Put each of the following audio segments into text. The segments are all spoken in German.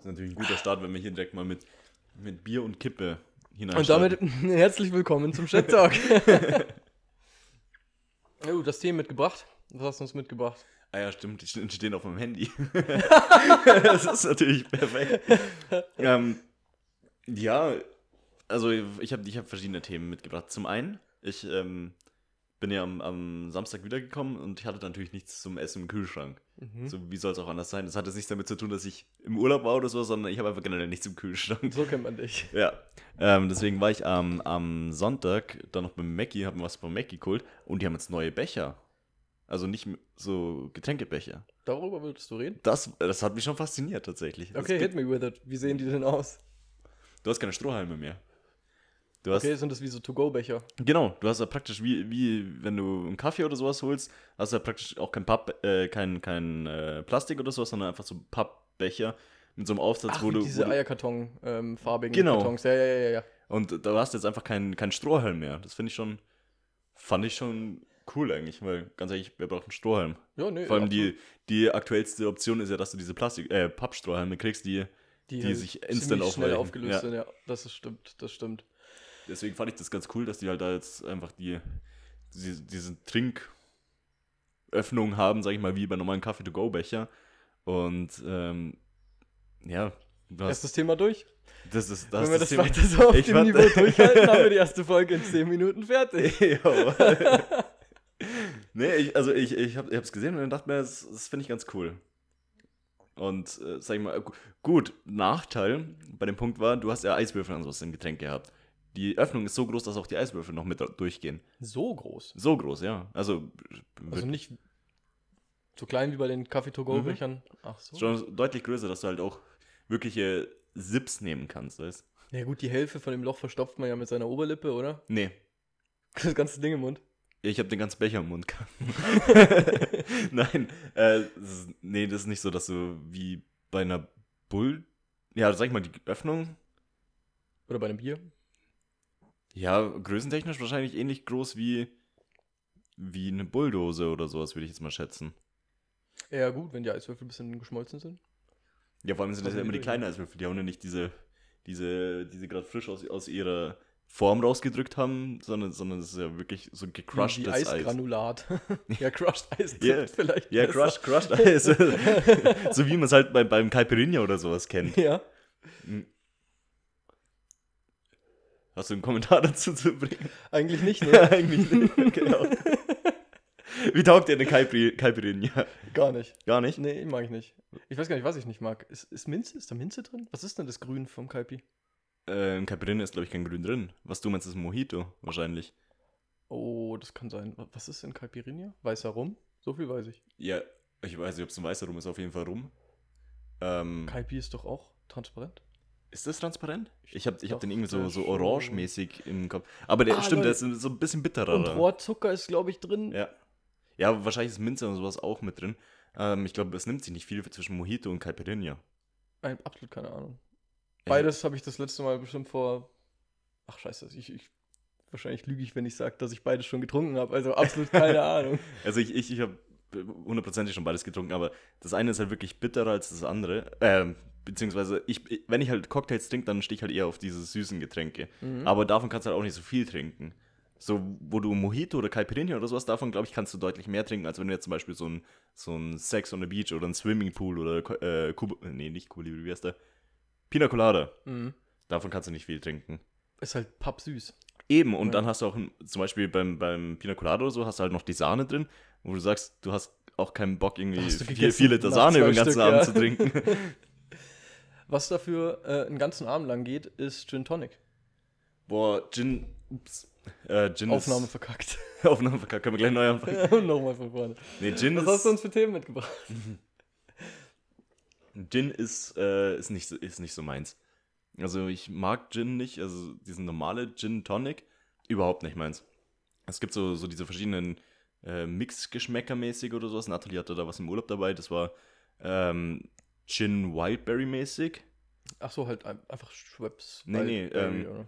ist natürlich ein guter Start, wenn wir hier direkt mal mit, mit Bier und Kippe hinein. Und damit herzlich willkommen zum Chat Talk. oh, das Thema mitgebracht. Was hast du uns mitgebracht? Ah ja, stimmt, die stehen auf meinem Handy. das ist natürlich perfekt. ähm, ja, also ich habe ich hab verschiedene Themen mitgebracht. Zum einen, ich ähm, bin ja am, am, Samstag wiedergekommen und ich hatte natürlich nichts zum Essen im Kühlschrank. Mhm. So wie soll es auch anders sein? Das hat jetzt nichts damit zu tun, dass ich im Urlaub war oder so, sondern ich habe einfach generell nichts im Kühlschrank. So kennt man dich. Ja. Ähm, deswegen war ich am, am Sonntag dann noch beim Mackie, habe mir was von Mackie geholt und die haben jetzt neue Becher. Also nicht so Getränkebecher. Darüber würdest du reden? Das, das hat mich schon fasziniert tatsächlich. Okay, hit me with it. Wie sehen die denn aus? Du hast keine Strohhalme mehr. Du hast, okay, sind das wie so To-Go-Becher? Genau, du hast ja praktisch wie, wie wenn du einen Kaffee oder sowas holst, hast du ja praktisch auch kein, Papp, äh, kein, kein äh, Plastik oder sowas, sondern einfach so Pappbecher mit so einem Aufsatz, Ach, wo du. Diese Eierkarton-farbigen ähm, genau. Kartons. Ja, ja, ja, ja. Und da hast du jetzt einfach keinen kein Strohhalm mehr. Das finde ich schon. Fand ich schon cool eigentlich, weil ganz ehrlich, wer braucht einen Strohhalm? Ja, nee. Vor allem die, die aktuellste Option ist ja, dass du diese Plastik, äh, Pappstrohhalme kriegst, die, die, die sich instant schnell aufgelöst ja. sind. Ja, das ist, stimmt, das stimmt. Deswegen fand ich das ganz cool, dass die halt da jetzt einfach die, die diese Trinköffnung haben, sag ich mal, wie bei normalen Kaffee-to-go-Becher. Und ähm, ja. Hast, ist das Thema durch? Das ist, das Wenn wir das das weiter so auf ich dem Niveau durchhalten, haben wir die erste Folge in 10 Minuten fertig. nee, ich, also ich, ich habe es gesehen und dann dachte mir, das, das finde ich ganz cool. Und äh, sag ich mal, gut, Nachteil bei dem Punkt war, du hast ja Eiswürfel und sowas im Getränk gehabt. Die Öffnung ist so groß, dass auch die Eiswürfel noch mit durchgehen. So groß? So groß, ja. Also, also nicht so klein wie bei den Kaffee-to-go-Bechern. Mhm. Ach so. Schon deutlich größer, dass du halt auch wirkliche Sips nehmen kannst, weißt Ja gut, die Hälfte von dem Loch verstopft man ja mit seiner Oberlippe, oder? Nee. Das ganze Ding im Mund. Ich habe den ganzen Becher im Mund. Nein, äh, das ist, nee, das ist nicht so, dass du wie bei einer Bull. Ja, sag ich mal, die Öffnung. Oder bei einem Bier. Ja, größentechnisch wahrscheinlich ähnlich groß wie, wie eine Bulldose oder sowas, würde ich jetzt mal schätzen. Ja, gut, wenn die Eiswürfel ein bisschen geschmolzen sind. Ja, vor allem sind das ja immer die kleinen Eiswürfel, die haben ja nicht diese, diese, diese gerade frisch aus, aus ihrer Form rausgedrückt haben, sondern, sondern es ist ja wirklich so gecrushtes Eis. Eisgranulat. ja, crushed Eis yeah. vielleicht. Ja, crushed, crushed Eis. so wie man es halt bei, beim Caipirinha oder sowas kennt. Ja. Hast du einen Kommentar dazu zu bringen? Eigentlich nicht, ne? Eigentlich nicht, genau. Wie taugt dir eine Caipirinha? Gar nicht. Gar nicht? Nee, mag ich nicht. Ich weiß gar nicht, was ich nicht mag. Ist, ist Minze? Ist da Minze drin? Was ist denn das Grün vom Caipi? Äh, Im Caipirinha ist, glaube ich, kein Grün drin. Was du meinst, ist ein Mojito, wahrscheinlich. Oh, das kann sein. Was ist in Caipirinha? Weißer Rum? So viel weiß ich. Ja, ich weiß nicht, ob es ein weißer Rum ist, auf jeden Fall Rum. Ähm, Caipi ist doch auch transparent. Ist das transparent? Ich habe ich hab den irgendwie so, so orange-mäßig im Kopf. Aber der ah, stimmt, der ist so ein bisschen bitterer. Und Rohrzucker ist, glaube ich, drin. Ja. Ja, wahrscheinlich ist Minze und sowas auch mit drin. Ähm, ich glaube, es nimmt sich nicht viel zwischen Mojito und Caipirinha. Absolut keine Ahnung. Beides habe ich das letzte Mal bestimmt vor. Ach, scheiße, ich, ich wahrscheinlich lüge ich, wenn ich sage, dass ich beides schon getrunken habe. Also absolut keine Ahnung. Also ich, ich, ich habe hundertprozentig schon beides getrunken, aber das eine ist halt wirklich bitterer als das andere. Ähm, beziehungsweise, ich, wenn ich halt Cocktails trinke, dann stehe ich halt eher auf diese süßen Getränke. Mhm. Aber davon kannst du halt auch nicht so viel trinken. So, wo du Mojito oder Caipirinha oder sowas, davon, glaube ich, kannst du deutlich mehr trinken, als wenn du jetzt zum Beispiel so ein, so ein Sex on the Beach oder ein Swimmingpool oder, äh, Kuba, nee, nicht Kuba wie heißt der? Pina Colada. Mhm. Davon kannst du nicht viel trinken. Ist halt pappsüß. Eben, und ja. dann hast du auch zum Beispiel beim, beim Pina Colada oder so, hast du halt noch die Sahne drin, wo du sagst, du hast auch keinen Bock, irgendwie vier, vier Liter Sahne über den ganzen Stück, Abend ja. zu trinken. Was dafür äh, einen ganzen Abend lang geht, ist Gin Tonic. Boah, Gin. Ups. Äh, Gin Aufnahme ist, verkackt. Aufnahme verkackt. Können wir gleich neu anfangen? Nochmal von vorne. Nee, Gin Was ist, hast du uns für Themen mitgebracht? Gin ist, äh, ist, nicht so, ist nicht so meins. Also ich mag Gin nicht, also diesen normale Gin Tonic, überhaupt nicht meins. Es gibt so, so diese verschiedenen äh, Mix-Geschmäcker mäßig oder sowas. Natalie hatte da was im Urlaub dabei, das war ähm, Gin Wildberry mäßig. Ach so, halt einfach Schweppes. Nee, nee, ähm,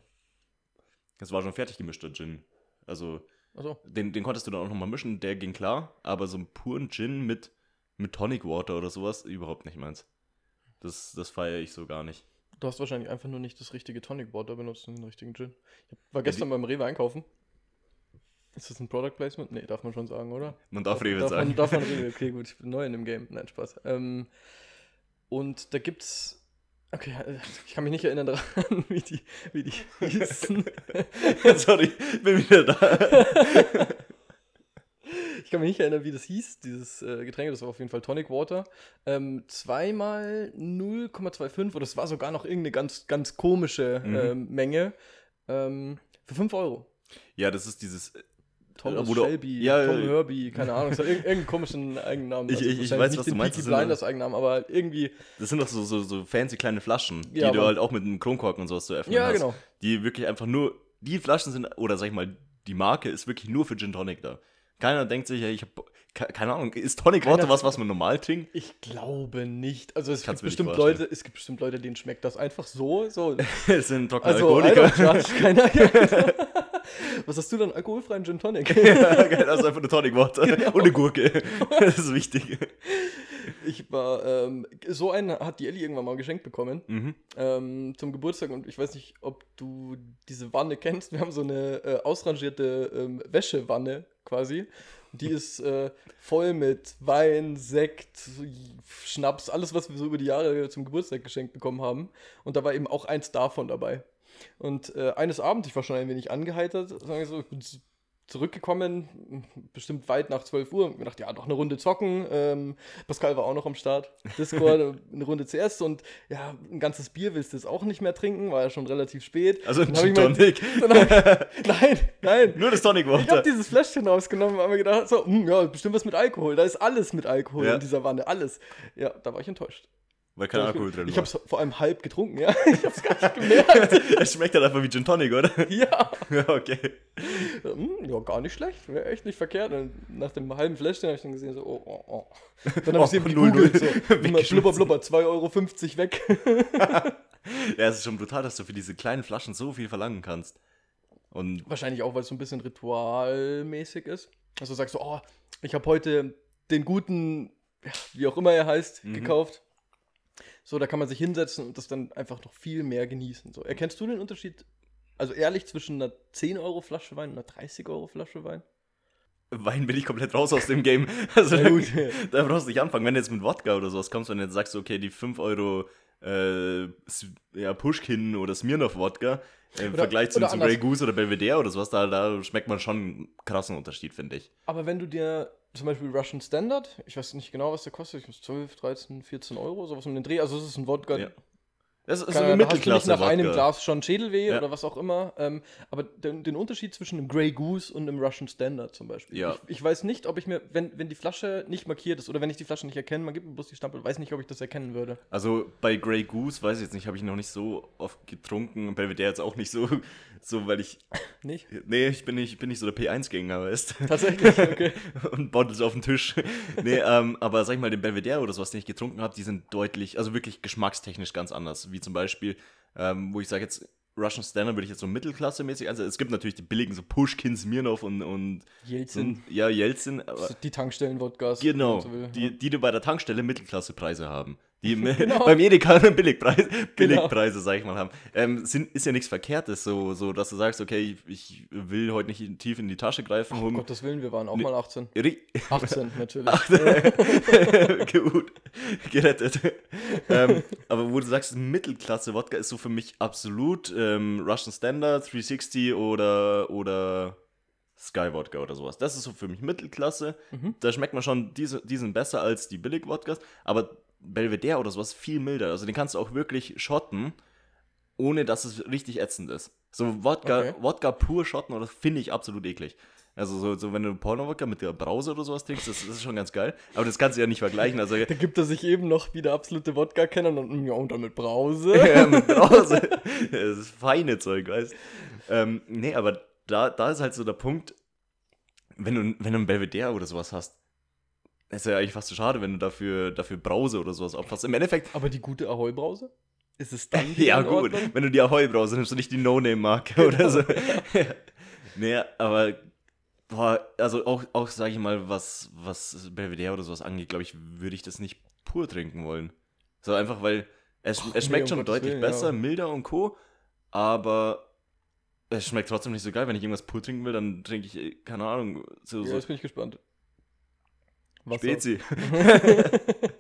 das war schon fertig gemischter Gin. Also, so. den, den konntest du dann auch nochmal mischen, der ging klar, aber so einen puren Gin mit, mit Tonic Water oder sowas, überhaupt nicht meins. Das, das feiere ich so gar nicht. Du hast wahrscheinlich einfach nur nicht das richtige Tonic Water benutzt und den richtigen Gin. Ich war gestern ja, beim Rewe einkaufen. Ist das ein Product Placement? Nee, darf man schon sagen, oder? Man darf Rewe darf sagen. Man, darf man Rewe, okay, gut. Ich bin neu in dem Game. Nein, Spaß. Ähm, und da gibt's. Okay, äh, ich kann mich nicht erinnern daran, wie die, wie die hießen. Sorry, bin wieder da. ich kann mich nicht erinnern, wie das hieß, dieses äh, Getränk. Das war auf jeden Fall Tonic Water. Ähm, zweimal 0,25 oder es war sogar noch irgendeine ganz, ganz komische mhm. ähm, Menge. Ähm, für 5 Euro. Ja, das ist dieses Thomas Oder, Shelby, ja, Tom Herbie, keine Ahnung, hat irgendeinen komischen Eigennamen. Ich, also ich, ich weiß, was du meinst. Peaky Blinders Eigennamen, aber irgendwie. Das sind doch so, so, so fancy kleine Flaschen, ja, die du halt auch mit einem Kronkorken und sowas zu öffnen ja, hast. Ja, genau. Die wirklich einfach nur, die Flaschen sind, oder sag ich mal, die Marke ist wirklich nur für Gin Tonic da. Keiner denkt sich, ja, ich habe keine Ahnung, ist Tonic Water was, was man normal trinkt? Ich glaube nicht. Also es gibt bestimmt Leute, es gibt bestimmt Leute, denen schmeckt das einfach so. so. es sind trockene also, Alkoholiker. Keiner, ja, genau. Was hast du dann? Alkoholfreien Gin Tonic? ja, genau, also einfach eine Tonic Water genau. und eine Gurke. Das ist wichtig. Ich war, ähm, so einen hat die Ellie irgendwann mal geschenkt bekommen mhm. ähm, zum Geburtstag und ich weiß nicht, ob du diese Wanne kennst. Wir haben so eine äh, ausrangierte ähm, Wäschewanne quasi. Die ist äh, voll mit Wein, Sekt, Schnaps, alles, was wir so über die Jahre zum Geburtstag geschenkt bekommen haben. Und da war eben auch eins davon dabei. Und äh, eines Abends, ich war schon ein wenig angeheitert, sagen wir so, ich bin zurückgekommen, bestimmt weit nach 12 Uhr, und gedacht, ja, doch eine Runde zocken. Ähm, Pascal war auch noch am Start. Discord, eine Runde zuerst und ja, ein ganzes Bier willst du jetzt auch nicht mehr trinken, war ja schon relativ spät. Also ein Gin Tonic? nein, nein. Nur das Tonic Water. Ich habe dieses Fläschchen rausgenommen und habe mir gedacht, so, mh, hm, ja, bestimmt was mit Alkohol. Da ist alles mit Alkohol ja. in dieser Wanne, alles. Ja, da war ich enttäuscht. Weil kein Alkohol drin Ich habe es vor allem halb getrunken, ja. Ich habe es gar nicht gemerkt. es schmeckt halt einfach wie Gin Tonic, oder? Ja. Ja, okay. Hm, ja, gar nicht schlecht. Wäre echt nicht verkehrt. Und nach dem halben Fläschchen habe ich dann gesehen, so, oh, oh, oh. Dann habe ich oh, eben gegoogelt, so, blubber, blubber, 2,50 Euro weg. ja, es ist schon brutal, dass du für diese kleinen Flaschen so viel verlangen kannst. Und Wahrscheinlich auch, weil es so ein bisschen ritualmäßig ist. Also sagst du, oh, ich habe heute den guten, wie auch immer er heißt, mhm. gekauft so, da kann man sich hinsetzen und das dann einfach noch viel mehr genießen. So, erkennst du den Unterschied, also ehrlich, zwischen einer 10 Euro Flasche Wein und einer 30 Euro Flasche Wein? Wein bin ich komplett raus aus dem Game. Also da, da, brauchst du nicht anfangen. Wenn du jetzt mit Wodka oder sowas kommst und jetzt sagst okay, die 5 Euro äh, ja, Pushkin oder Smirnoff Wodka äh, im Vergleich zu, zu Grey Goose oder Belvedere oder sowas, da, da schmeckt man schon einen krassen Unterschied, finde ich. Aber wenn du dir zum Beispiel Russian Standard, ich weiß nicht genau, was der kostet, ich muss 12, 13, 14 Euro, sowas um den Dreh. Also es ist ein Wodka, ja. Das ist Kann, eine Mittelklasse. Nicht nach einem Glas schon Schädelweh ja. oder was auch immer. Ähm, aber den, den, Unterschied zwischen einem Grey Goose und einem Russian Standard zum Beispiel. Ja. Ich, ich, weiß nicht, ob ich mir, wenn, wenn die Flasche nicht markiert ist oder wenn ich die Flasche nicht erkenne, man gibt mir bloß die Stempel, weiß nicht, ob ich das erkennen würde. Also bei Grey Goose weiß ich jetzt nicht, habe ich noch nicht so oft getrunken. Belvedere jetzt auch nicht so, so weil ich. Nicht? Nee, ich bin nicht, bin nicht so der P1-Gänger, weißt Tatsächlich, okay. und Bottles auf dem Tisch. nee, ähm, aber sag ich mal, den Belvedere oder sowas, den ich getrunken habe, die sind deutlich, also wirklich geschmackstechnisch ganz anders. Wie zum Beispiel ähm, wo ich sage jetzt, Russian Standard würde ich jetzt so Mittelklasse-mäßig also Es gibt natürlich die billigen, so Pushkin, Smirnov und, und Jelzin. ja, Jelzin. die Tankstellen-Wodkas. Genau, so die, die du bei der Tankstelle Mittelklasse-Preise haben. Die genau. beim Edeka Billigpreis, genau. Billigpreise, genau. sag ich mal, haben. Ähm, sind, ist ja nichts Verkehrtes, so, so dass du sagst, okay, ich, will heute nicht tief in die Tasche greifen. Um Gottes Willen, wir waren auch ne, mal 18. 18, natürlich. 18. Gut, gerettet. ähm, aber wo du sagst, Mittelklasse-Wodka ist so für mich absolut ähm, Russian Standard, 360 oder, oder Sky Wodka oder sowas. Das ist so für mich Mittelklasse. Mhm. Da schmeckt man schon, die, die sind besser als die Billig-Wodkas, aber Belvedere oder sowas viel milder. Also den kannst du auch wirklich schotten, ohne dass es richtig ätzend ist. So Wodka, okay. Wodka pur schotten, oder finde ich absolut eklig. Also so, so wenn du Porno-Wodka mit der Brause oder sowas trinkst, das, das, ist schon ganz geil. Aber das kannst du ja nicht vergleichen. Also, da gibt er sich eben noch wie der absolute Wodka-Kenner und, ja, und dann mit Brause. ja, mit Brause. das ist feine Zeug, weißt du. Ähm, nee, aber da, da ist halt so der Punkt, wenn du, wenn du ein Belvedere oder sowas hast, ist ja eigentlich fast zu schade, wenn du dafür, dafür Brause oder sowas opferst. Im Endeffekt. Aber die gute Ahoi-Brause? Ist es dann? ja, gut. Wenn du die Ahoi-Brause nimmst du nicht die No-Name-Marke genau. oder so. nee, aber. Boah, also auch, auch sage ich mal, was, was Belvedere oder sowas angeht, glaube ich, würde ich das nicht pur trinken wollen. So einfach, weil es, Och, es nee, schmeckt um schon deutlich Willen, besser, ja. milder und Co. Aber es schmeckt trotzdem nicht so geil. Wenn ich irgendwas pur trinken will, dann trinke ich, äh, keine Ahnung, so, Ja, so jetzt bin ich gespannt. Wasser. Spezi.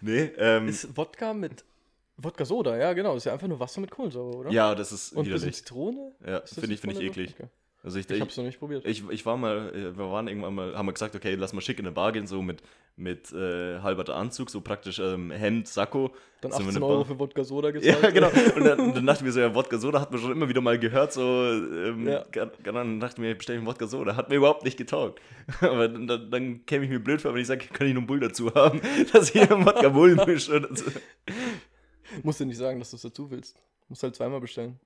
nee, ähm, Ist Wodka mit Wodka Soda, ja genau. Ist ja einfach nur Wasser mit Kohlensäure, oder? ja, das ist Und ein bisschen widerlich. Zitrone? Ja, finde ich, finde ich eklig. Okay. Also ich, Ich ich, hab's noch nicht probiert. ich, ich war mal, äh, wir waren irgendwann mal, haben wir gesagt, okay, lass mal schick in eine Bar gehen, so mit, mit äh, halberter Anzug, so praktisch ähm, Hemd, Sakko. Dann Sind wir 18 in eine Euro für Wodka Soda Ja, gezahlt. genau. Und dann, dann dachten wir so, ja, Wodka Soda hat man schon immer wieder mal gehört, so, ähm, Ja. ja. dann dachten wir, bestell ich Wodka Soda. Hat mir überhaupt nicht getaugt. Aber dann, dann, dann käme ich mir blöd vor, wenn ich sage, kann ich noch einen Bull dazu haben, dass ich einen Wodka Bull mische so. Musst du nicht sagen, dass du es dazu willst. Musst halt zweimal bestellen.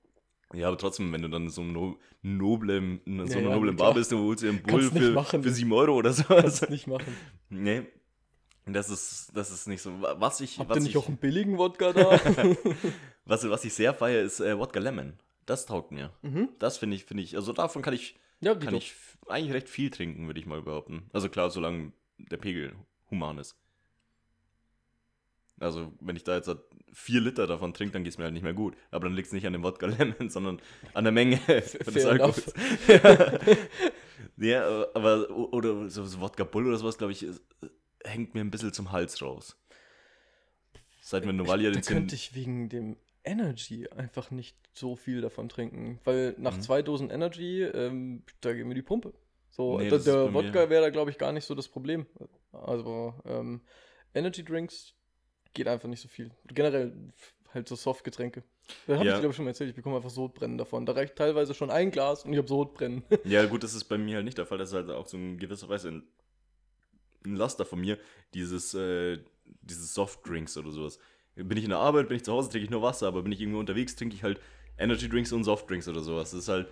Ja, aber trotzdem, wenn du dann so, no, noblem, in so Ja, noblen klar. Bar bist, du holst dir einen Bull für, machen. für 7 Euro oder so. Kannst nicht machen. Nee. Das ist, das ist nicht so. Was ich, Habt was ihr nicht ich, auch einen billigen Wodka da? was, was ich sehr feiere, ist äh, Wodka Lemon. Das taugt mir. mhm. Das finde ich, finde ich, also davon kann ich, Ja, kann doch. ich eigentlich recht viel trinken, würde ich mal behaupten. Also klar, solange der Pegel human ist. Also, wenn ich da jetzt halt vier Liter davon trinke, dann geht es mir halt nicht mehr gut. Aber dann liegt es nicht an dem Wodka Lemon, sondern an der Menge des Alkohols. ja, aber, oder so, so Wodka Bull oder sowas, glaube ich, ist, hängt mir ein bisschen zum Hals raus. Seit wir Novalia da den könnte ich wegen dem Energy einfach nicht so viel davon trinken. Weil nach Mhm. zwei Dosen Energy, ähm, da geht mir die Pumpe. So, Nee, da, der mir- Wodka wäre da, glaube ich, gar nicht so das Problem. Also, ähm, Energy Drinks geht einfach nicht so viel. Generell halt so Softgetränke. Da habe Ja. ich, glaube ich, schon mal erzählt, ich bekomme einfach Sodbrennen davon. Da reicht teilweise schon ein Glas und ich habe Sodbrennen. Ja, gut, das ist bei mir halt nicht der Fall. Das ist halt auch so in gewisser Weise ein, ein Laster von mir, dieses, äh, dieses Softdrinks oder sowas. Bin ich in der Arbeit, bin ich zu Hause, trinke ich nur Wasser, aber bin ich irgendwo unterwegs, trinke ich halt Energy Drinks und Softdrinks oder sowas. Das ist halt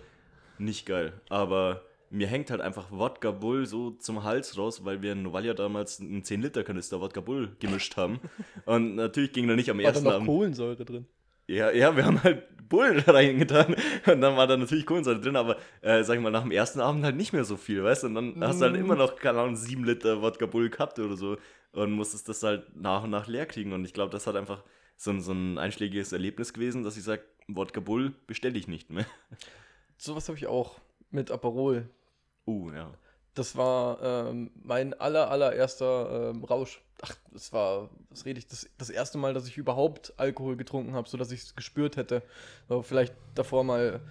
nicht geil. Aber mir hängt halt einfach Wodka Bull so zum Hals raus, weil wir in Novalia damals einen 10-Liter-Kanister Wodka Bull gemischt haben. Und natürlich ging da nicht am War da ersten noch Abend. Kohlensäure drin? Ja, ja, wir haben halt Bullen da reingetan und dann war da natürlich Kohlensäure drin, aber äh, sag ich mal, nach dem ersten Abend halt nicht mehr so viel, weißt du? Und dann hast du halt Mm. immer noch, keine Ahnung, sieben Liter Wodka Bull gehabt oder so und musstest das halt nach und nach leer kriegen. Und ich glaube, das hat einfach so, ein- so ein einschlägiges Erlebnis gewesen, dass ich sage, Wodka Bull bestelle ich nicht mehr. Sowas habe ich auch mit Aperol. Uh, ja. Das war ähm, mein aller, allererster ähm, Rausch. Ach, das war, was rede ich, das, das erste Mal, dass ich überhaupt Alkohol getrunken habe, sodass ich es gespürt hätte. So, vielleicht davor mal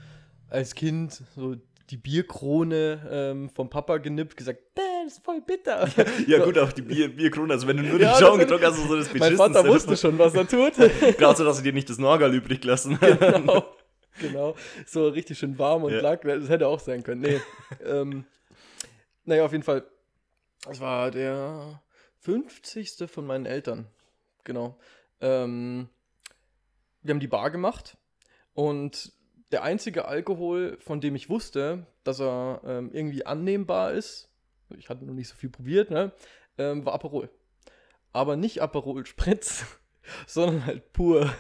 als Kind so die Bierkrone ähm, vom Papa genippt, gesagt, "Bäh, das ist voll bitter. Ja, gut, auch die Bier, Bierkrone, also wenn du nur Ja, den Schaum getrunken hast, ist so das mein Vater wusste schon, was er tut. Gerade so, dass sie dir nicht das Norgal übrig lassen. genau, genau. So richtig schön warm und Ja. lag. Das hätte auch sein können. Nee. ähm, naja, auf jeden Fall. Das war der 50. von meinen Eltern. Genau. Ähm, wir haben die Bar gemacht und der einzige Alkohol, von dem ich wusste, dass er ähm, irgendwie annehmbar ist, ich hatte noch nicht so viel probiert, ne, ähm, war Aperol. Aber nicht Aperol Spritz, sondern halt pur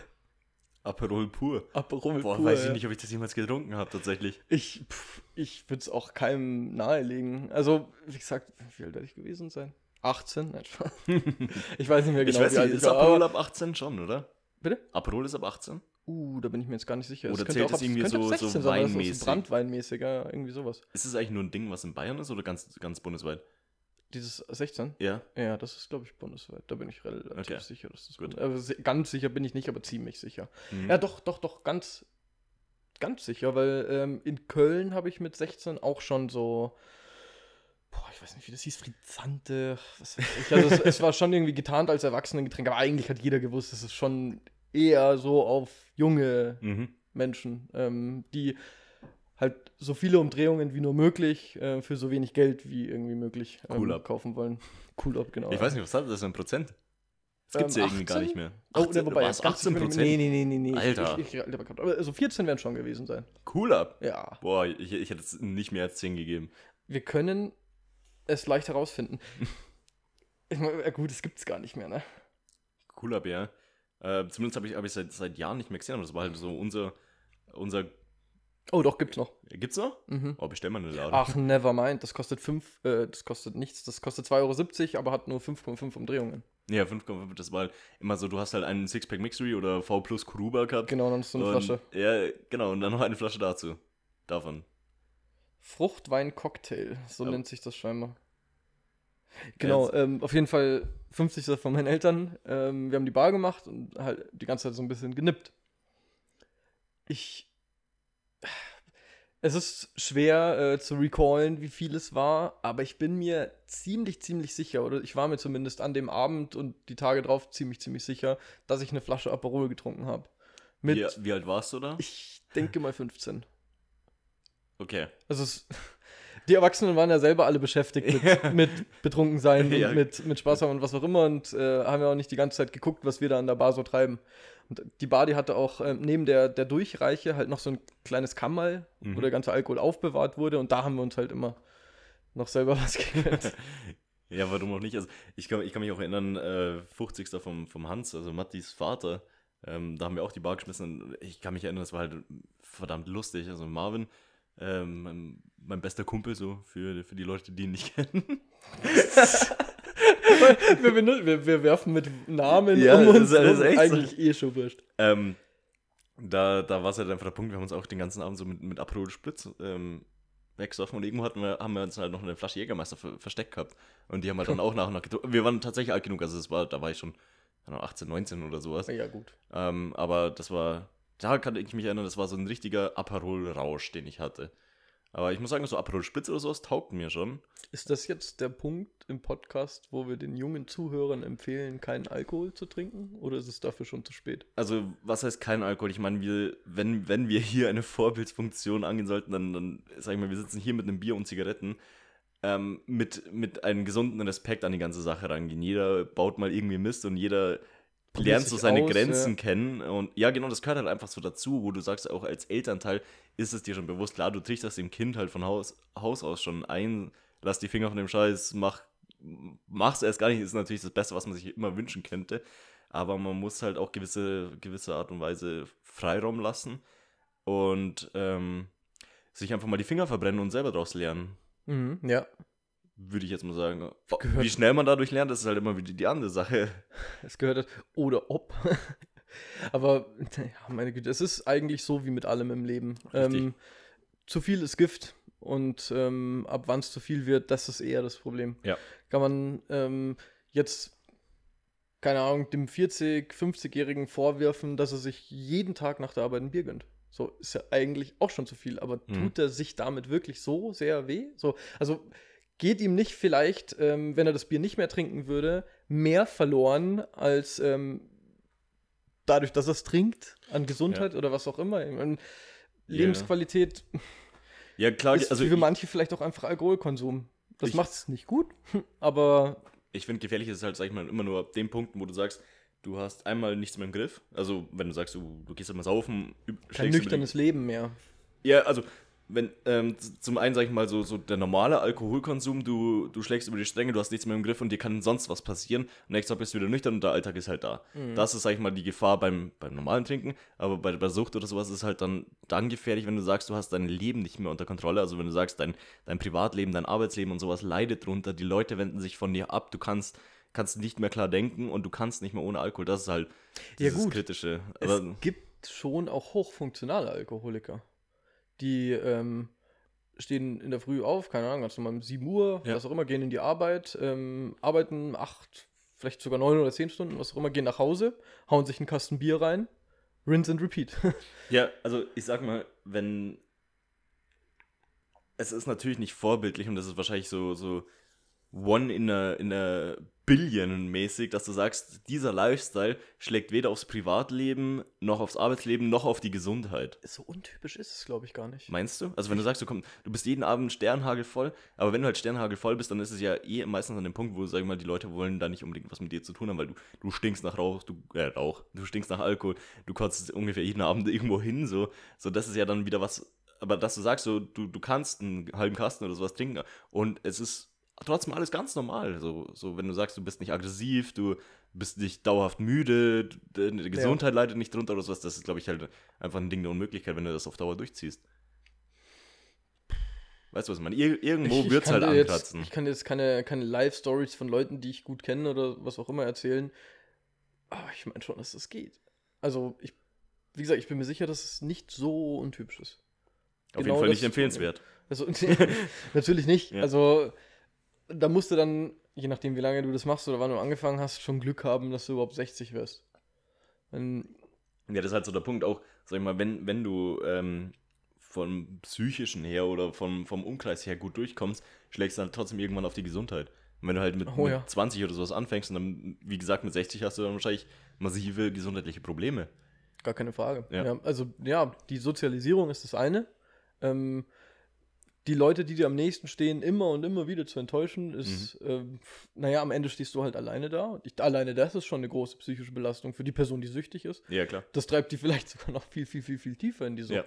Aperol pur. Aperol Boah, pur. weiß ich nicht, ob ich das jemals getrunken habe, tatsächlich. Ich, pff, ich würde es auch keinem nahelegen. Also, wie gesagt, wie alt werde ich gewesen sein? 18? Nein, Spaß. ich weiß nicht mehr genau, ich weiß wie alt nicht, ich ist. Aperol ab 18 schon, oder? Bitte? Aperol ist ab 18? Uh, da bin ich mir jetzt gar nicht sicher. Oder könnte zählt es irgendwie so- so 16 sein, das ist weinmäßig? Brandweinmäßig, ja, irgendwie sowas. Ist es eigentlich nur ein Ding, was in Bayern ist oder ganz, ganz bundesweit? Dieses 16? Ja. Ja, das ist, glaube ich, bundesweit. Da bin ich relativ Okay. sicher, dass das Gut. gut. Also, se- ganz sicher bin ich nicht, aber ziemlich sicher. Mhm. Ja, doch, doch, doch, ganz, ganz sicher, weil ähm, in Köln habe ich mit 16 auch schon so, boah, ich weiß nicht, wie das hieß, Frizzante, was weiß ich. Also es, es war schon irgendwie getarnt als Erwachsenengetränk, aber eigentlich hat jeder gewusst, es ist schon eher so auf junge Mhm. Menschen, ähm, die so viele Umdrehungen wie nur möglich äh, für so wenig Geld wie irgendwie möglich ähm, Cool kaufen wollen. Cool ab, genau. Ich weiß nicht, was hat das ein Prozent? Das gibt es Ähm, ja irgendwie gar 18? nicht mehr. Oh, 18, ne, wobei, war's ganz 18 sicher bin ich- Prozent? Nee, nee, nee, nee, nee. Alter. Ich, ich, ich, aber also 14 werden schon gewesen sein. Cool ab. Ja. Boah, ich, ich hätte es nicht mehr als 10 gegeben. Wir können es leicht herausfinden. ich meine, gut, es gibt es gar nicht mehr, ne? Cool ab, ja. Äh, zumindest habe ich, hab ich seit, seit Jahren nicht mehr gesehen, aber das war halt so unser. unser Oh, doch, gibt's noch. gibt's noch? Mhm. Oh, bestell mal eine Laden. Ach, never mind. Das kostet 5, äh, das kostet nichts. Das kostet 2,70 Euro, aber hat nur 5,5 Umdrehungen. Ja, 5,5, das war halt immer so, du hast halt einen Sixpack Mixery oder V plus Kuruba gehabt. Genau, dann hast du eine und, Flasche. Ja, genau, und dann noch eine Flasche dazu. Davon. Fruchtwein-Cocktail, so Ja. nennt sich das scheinbar. Genau, Jetzt- ähm, auf jeden Fall 50. von meinen Eltern. Ähm, wir haben die Bar gemacht und halt die ganze Zeit so ein bisschen genippt. Ich. Es ist schwer äh, zu recallen, wie viel es war, aber ich bin mir ziemlich, ziemlich sicher, oder ich war mir zumindest an dem Abend und die Tage drauf ziemlich, ziemlich sicher, dass ich eine Flasche Aperol getrunken habe. Mit, Wie, wie alt warst du da? ich denke mal 15. Okay. Also es, die Erwachsenen waren ja selber alle beschäftigt mit, Ja. mit betrunken sein Ja. und mit, mit Spaß haben und was auch immer und äh, haben ja auch nicht die ganze Zeit geguckt, was wir da an der Bar so treiben. Und die Bar, die hatte auch ähm, neben der, der Durchreiche halt noch so ein kleines Kammerl, Mhm. wo der ganze Alkohol aufbewahrt wurde und da haben wir uns halt immer noch selber was gegönnt. Ja, warum auch nicht? Also ich kann, ich kann mich auch erinnern, äh, 50. vom, vom Hans, also Mattis Vater, ähm, da haben wir auch die Bar geschmissen. Und ich kann mich erinnern, das war halt verdammt lustig. Also Marvin, ähm, mein, mein bester Kumpel, so für, für die Leute, die ihn nicht kennen. wir, wir, wir werfen mit Namen Ja, um das uns ist- das ist rum. echt so. eigentlich eh schon wurscht. Ähm, da da war es halt einfach der Punkt, wir haben uns auch den ganzen Abend so mit, mit Aperol Spritz ähm, weggesoffen und irgendwo hatten wir, haben wir uns halt noch eine Flasche Jägermeister ver versteckt gehabt. Und die haben halt dann auch nach und nach getrunken. Wir waren tatsächlich alt genug, also es war, da war ich schon keine Ahnung, 18, 19 oder sowas. Ja, gut. Ähm, aber das war, da kann ich mich erinnern, das war so ein richtiger Aperol-Rausch, den ich hatte. Aber ich muss sagen, so Aperol Spritz oder sowas taugt mir schon. Ist das jetzt der Punkt im Podcast, wo wir den jungen Zuhörern empfehlen, keinen Alkohol zu trinken? Oder ist es dafür schon zu spät? Also, was heißt kein Alkohol? Ich meine, wir, wenn, wenn wir hier eine Vorbildsfunktion angehen sollten, dann, dann sag ich mal, wir sitzen hier mit einem Bier und Zigaretten, ähm, mit, mit einem gesunden Respekt an die ganze Sache rangehen. Jeder baut mal irgendwie Mist und jeder Sich so seine aus, Grenzen ja. kennen. Und ja, genau, das gehört halt einfach so dazu, wo du sagst, auch als Elternteil ist es dir schon bewusst, klar, du trichterst dem Kind halt von Haus, Haus aus schon ein, lass die Finger von dem Scheiß, mach, mach's erst gar nicht, ist natürlich das Beste, was man sich immer wünschen könnte. Aber man muss halt auch gewisse, gewisse Art und Weise Freiraum lassen und ähm, sich einfach mal die Finger verbrennen und selber daraus lernen Mhm, ja, würde ich jetzt mal sagen. Gehört- Wie schnell man dadurch lernt, das ist halt immer wieder die andere Sache. es gehört. das- Oder ob. Aber, ja, meine Güte, es ist eigentlich so wie mit allem im Leben. Ähm, zu viel ist Gift. Und ähm, ab wann es zu viel wird, das ist eher das Problem. Ja. Kann man ähm, jetzt, keine Ahnung, dem 40-, 50-Jährigen vorwerfen, dass er sich jeden Tag nach der Arbeit ein Bier gönnt. So ist ja eigentlich auch schon zu viel, aber Mhm. tut er sich damit wirklich so sehr weh? So, also geht ihm nicht vielleicht, ähm, wenn er das Bier nicht mehr trinken würde, mehr verloren als ähm, dadurch, dass er es trinkt, an Gesundheit oder was auch immer. Ich meine, Ja. Lebensqualität Ja, klar, ist also für ich, manche vielleicht auch einfach Alkoholkonsum. Das macht es nicht gut, aber ich finde, gefährlich ist es halt, sag ich mal, immer nur ab dem Punkt, wo du sagst, du hast einmal nichts mehr im Griff. Also, wenn du sagst, du, du gehst immer saufen, üb- kein nüchternes Leben mehr. Ja, also, wenn, ähm, zum einen, sag ich mal, so, so der normale Alkoholkonsum, du, du schlägst über die Stränge, du hast nichts mehr im Griff und dir kann sonst was passieren. Und nächstes Mal bist du wieder nüchtern und der Alltag ist halt da. Das ist, sag ich mal, die Gefahr beim, beim normalen Trinken. Aber bei, bei Sucht oder sowas ist halt dann, dann gefährlich, wenn du sagst, du hast dein Leben nicht mehr unter Kontrolle. Also, wenn du sagst, dein, dein Privatleben, dein Arbeitsleben und sowas leidet drunter, die Leute wenden sich von dir ab, du kannst, kannst nicht mehr klar denken und du kannst nicht mehr ohne Alkohol. Das ist halt Ja, dieses gut. Kritische. Es Aber, gibt schon auch hochfunktionale Alkoholiker, die ähm, stehen in der Früh auf, keine Ahnung, ganz normal um 7 Uhr, Ja. was auch immer, gehen in die Arbeit, ähm, arbeiten acht, vielleicht sogar neun oder zehn Stunden, was auch immer, gehen nach Hause, hauen sich einen Kasten Bier rein, rinse and repeat. Ja, also ich sag mal, wenn. Es ist natürlich nicht vorbildlich und das ist wahrscheinlich so, so one in a, in a billion mäßig, dass du sagst, dieser Lifestyle schlägt weder aufs Privatleben, noch aufs Arbeitsleben, noch auf die Gesundheit. so untypisch ist es, glaube ich, gar nicht. Meinst du? Also wenn du sagst, du, komm, du bist jeden Abend sternhagelvoll, aber wenn du halt sternhagelvoll bist, dann ist es ja eh meistens an dem Punkt, wo, sag ich mal, die Leute wollen da nicht unbedingt was mit dir zu tun haben, weil du, du stinkst nach Rauch, du, äh, Rauch, du stinkst nach Alkohol, du kotzt ungefähr jeden Abend irgendwo hin, so. So, das ist ja dann wieder was, aber dass du sagst, so, du, du kannst einen halben Kasten oder sowas trinken und es ist trotzdem alles ganz normal. So, so wenn du sagst, du bist nicht aggressiv, du bist nicht dauerhaft müde, deine Gesundheit leidet nicht drunter oder sowas, das ist, glaube ich, halt einfach ein Ding der Unmöglichkeit, wenn du das auf Dauer durchziehst. Weißt du, was ich meine? Ir irgendwo wird es halt jetzt- ankratzen. Ich kann jetzt keine, keine Live-Stories von Leuten, die ich gut kenne oder was auch immer erzählen. Aber ich meine schon, dass das geht. Also, ich, wie gesagt, ich bin mir sicher, dass es nicht so untypisch ist. Auf genau jeden Fall nicht empfehlenswert. Also, natürlich nicht. Ja. Also, da musst du dann, je nachdem, wie lange du das machst oder wann du angefangen hast, schon Glück haben, dass du überhaupt 60 wirst. Wenn, Ja, das ist halt so der Punkt auch, sag ich mal, wenn, wenn du ähm, vom psychischen her oder vom, vom Umkreis her gut durchkommst, schlägst du dann trotzdem irgendwann auf die Gesundheit. Und wenn du halt mit, Oh mit ja. 20 oder sowas anfängst und dann, wie gesagt, mit 60 hast du dann wahrscheinlich massive gesundheitliche Probleme. Gar keine Frage. Ja. Ja. also, ja, die Sozialisierung ist das eine. Ähm, die Leute, die dir am nächsten stehen, immer und immer wieder zu enttäuschen, ist, Mhm. ähm, naja, am Ende stehst du halt alleine da. Und ich, alleine das ist schon eine große psychische Belastung für die Person, die süchtig ist. Ja, klar. Das treibt die vielleicht sogar noch viel, viel, viel, viel tiefer in die Sucht. Ja.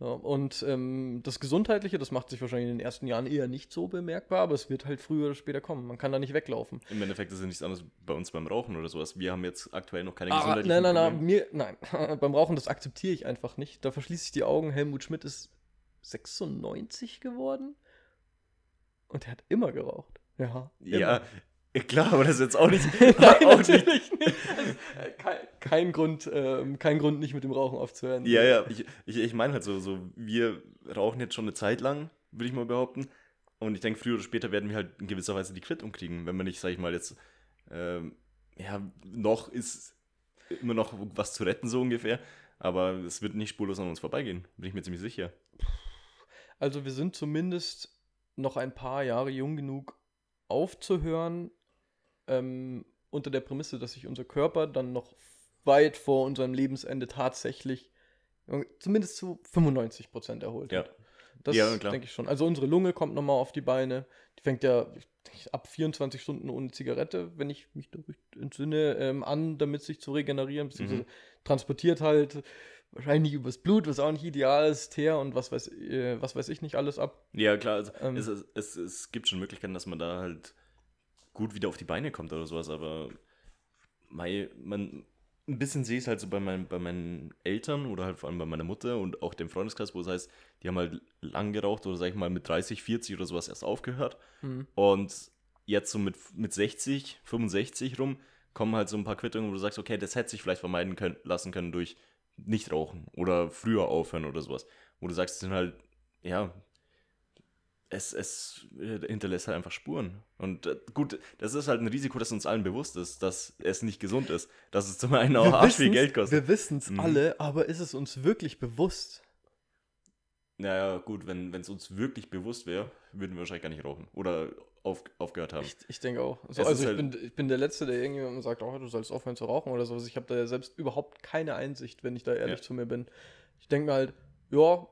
Ja, und ähm, das Gesundheitliche, das macht sich wahrscheinlich in den ersten Jahren eher nicht so bemerkbar, aber es wird halt früher oder später kommen. Man kann da nicht weglaufen. Im Endeffekt ist es nichts anderes bei uns beim Rauchen oder sowas. Wir haben jetzt aktuell noch keine Ah, gesundheitlichen nein, nein, nein, mir, nein. Beim Rauchen, das akzeptiere ich einfach nicht. Da verschließe ich die Augen. Helmut Schmidt ist 96 geworden und er hat immer geraucht. Ja. Ja, klar, aber das ist jetzt auch nicht. Nein, auch nicht natürlich nicht. Also, äh, kein, kein, Grund, ähm, kein Grund, nicht mit dem Rauchen aufzuhören. Ja, ja, ich, ich, ich meine halt so, so, wir rauchen jetzt schon eine Zeit lang, würde ich mal behaupten. Und ich denke, früher oder später werden wir halt in gewisser Weise die Quittung kriegen, wenn wir nicht, sag ich mal, jetzt, ähm, ja, noch ist immer noch was zu retten, so ungefähr. Aber es wird nicht spurlos an uns vorbeigehen, bin ich mir ziemlich sicher. Also wir sind zumindest noch ein paar Jahre jung genug aufzuhören, ähm, unter der Prämisse, dass sich unser Körper dann noch weit vor unserem Lebensende tatsächlich äh, zumindest zu 95 Prozent erholt. Ja. hat. Das Ja, denke ich schon. Also unsere Lunge kommt nochmal auf die Beine. Die fängt ja ab 24 Stunden ohne Zigarette, wenn ich mich entsinne, ähm, an, damit sich zu regenerieren, beziehungsweise Mhm. transportiert halt wahrscheinlich übers Blut, was auch nicht ideal ist, Teer und was weiß, äh, was weiß ich nicht alles ab. Ja, klar, also Ähm. es, es, es, gibt schon Möglichkeiten, dass man da halt gut wieder auf die Beine kommt oder sowas, aber mei, man, ein bisschen sehe ich es halt so bei, mein, bei meinen Eltern oder halt vor allem bei meiner Mutter und auch dem Freundeskreis, wo es heißt, die haben halt lang geraucht oder sag ich mal mit 30, 40 oder sowas erst aufgehört Mhm. und jetzt so mit, mit 60, 65 rum kommen halt so ein paar Quittungen, wo du sagst, okay, das hätte sich vielleicht vermeiden können, lassen können durch Nichtrauchen oder früher aufhören oder sowas. Wo du sagst, es sind halt, ja, es, es hinterlässt halt einfach Spuren. Und äh, gut, das ist halt ein Risiko, das uns allen bewusst ist, dass es nicht gesund ist. Dass es zum einen auch arsch viel Geld kostet. Wir wissen es Mhm. alle, aber ist es uns wirklich bewusst? Naja, gut, wenn es uns wirklich bewusst wäre, würden wir wahrscheinlich gar nicht rauchen. Oder auf, aufgehört haben. Ich, ich denke auch. So, also ich, halt- bin, ich bin der Letzte, der irgendjemandem sagt, oh, du sollst aufhören zu rauchen oder sowas. Ich habe da ja selbst überhaupt keine Einsicht, wenn ich da ehrlich Ja. zu mir bin. Ich denke mir halt, ja,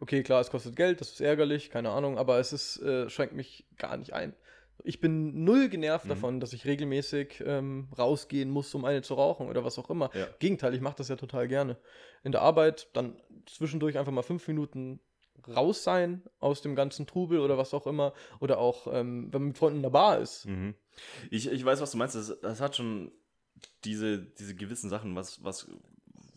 okay, klar, es kostet Geld, das ist ärgerlich, keine Ahnung, aber es ist, äh, schränkt mich gar nicht ein. Ich bin null genervt Mhm. davon, dass ich regelmäßig ähm, rausgehen muss, um eine zu rauchen oder was auch immer. Ja. Gegenteil, ich mache das ja total gerne. In der Arbeit dann zwischendurch einfach mal fünf Minuten raus sein aus dem ganzen Trubel oder was auch immer. Oder auch, ähm, wenn man mit Freunden in der Bar ist. Mhm. Ich, ich weiß, was du meinst. Das, das hat schon diese, diese gewissen Sachen, was, was,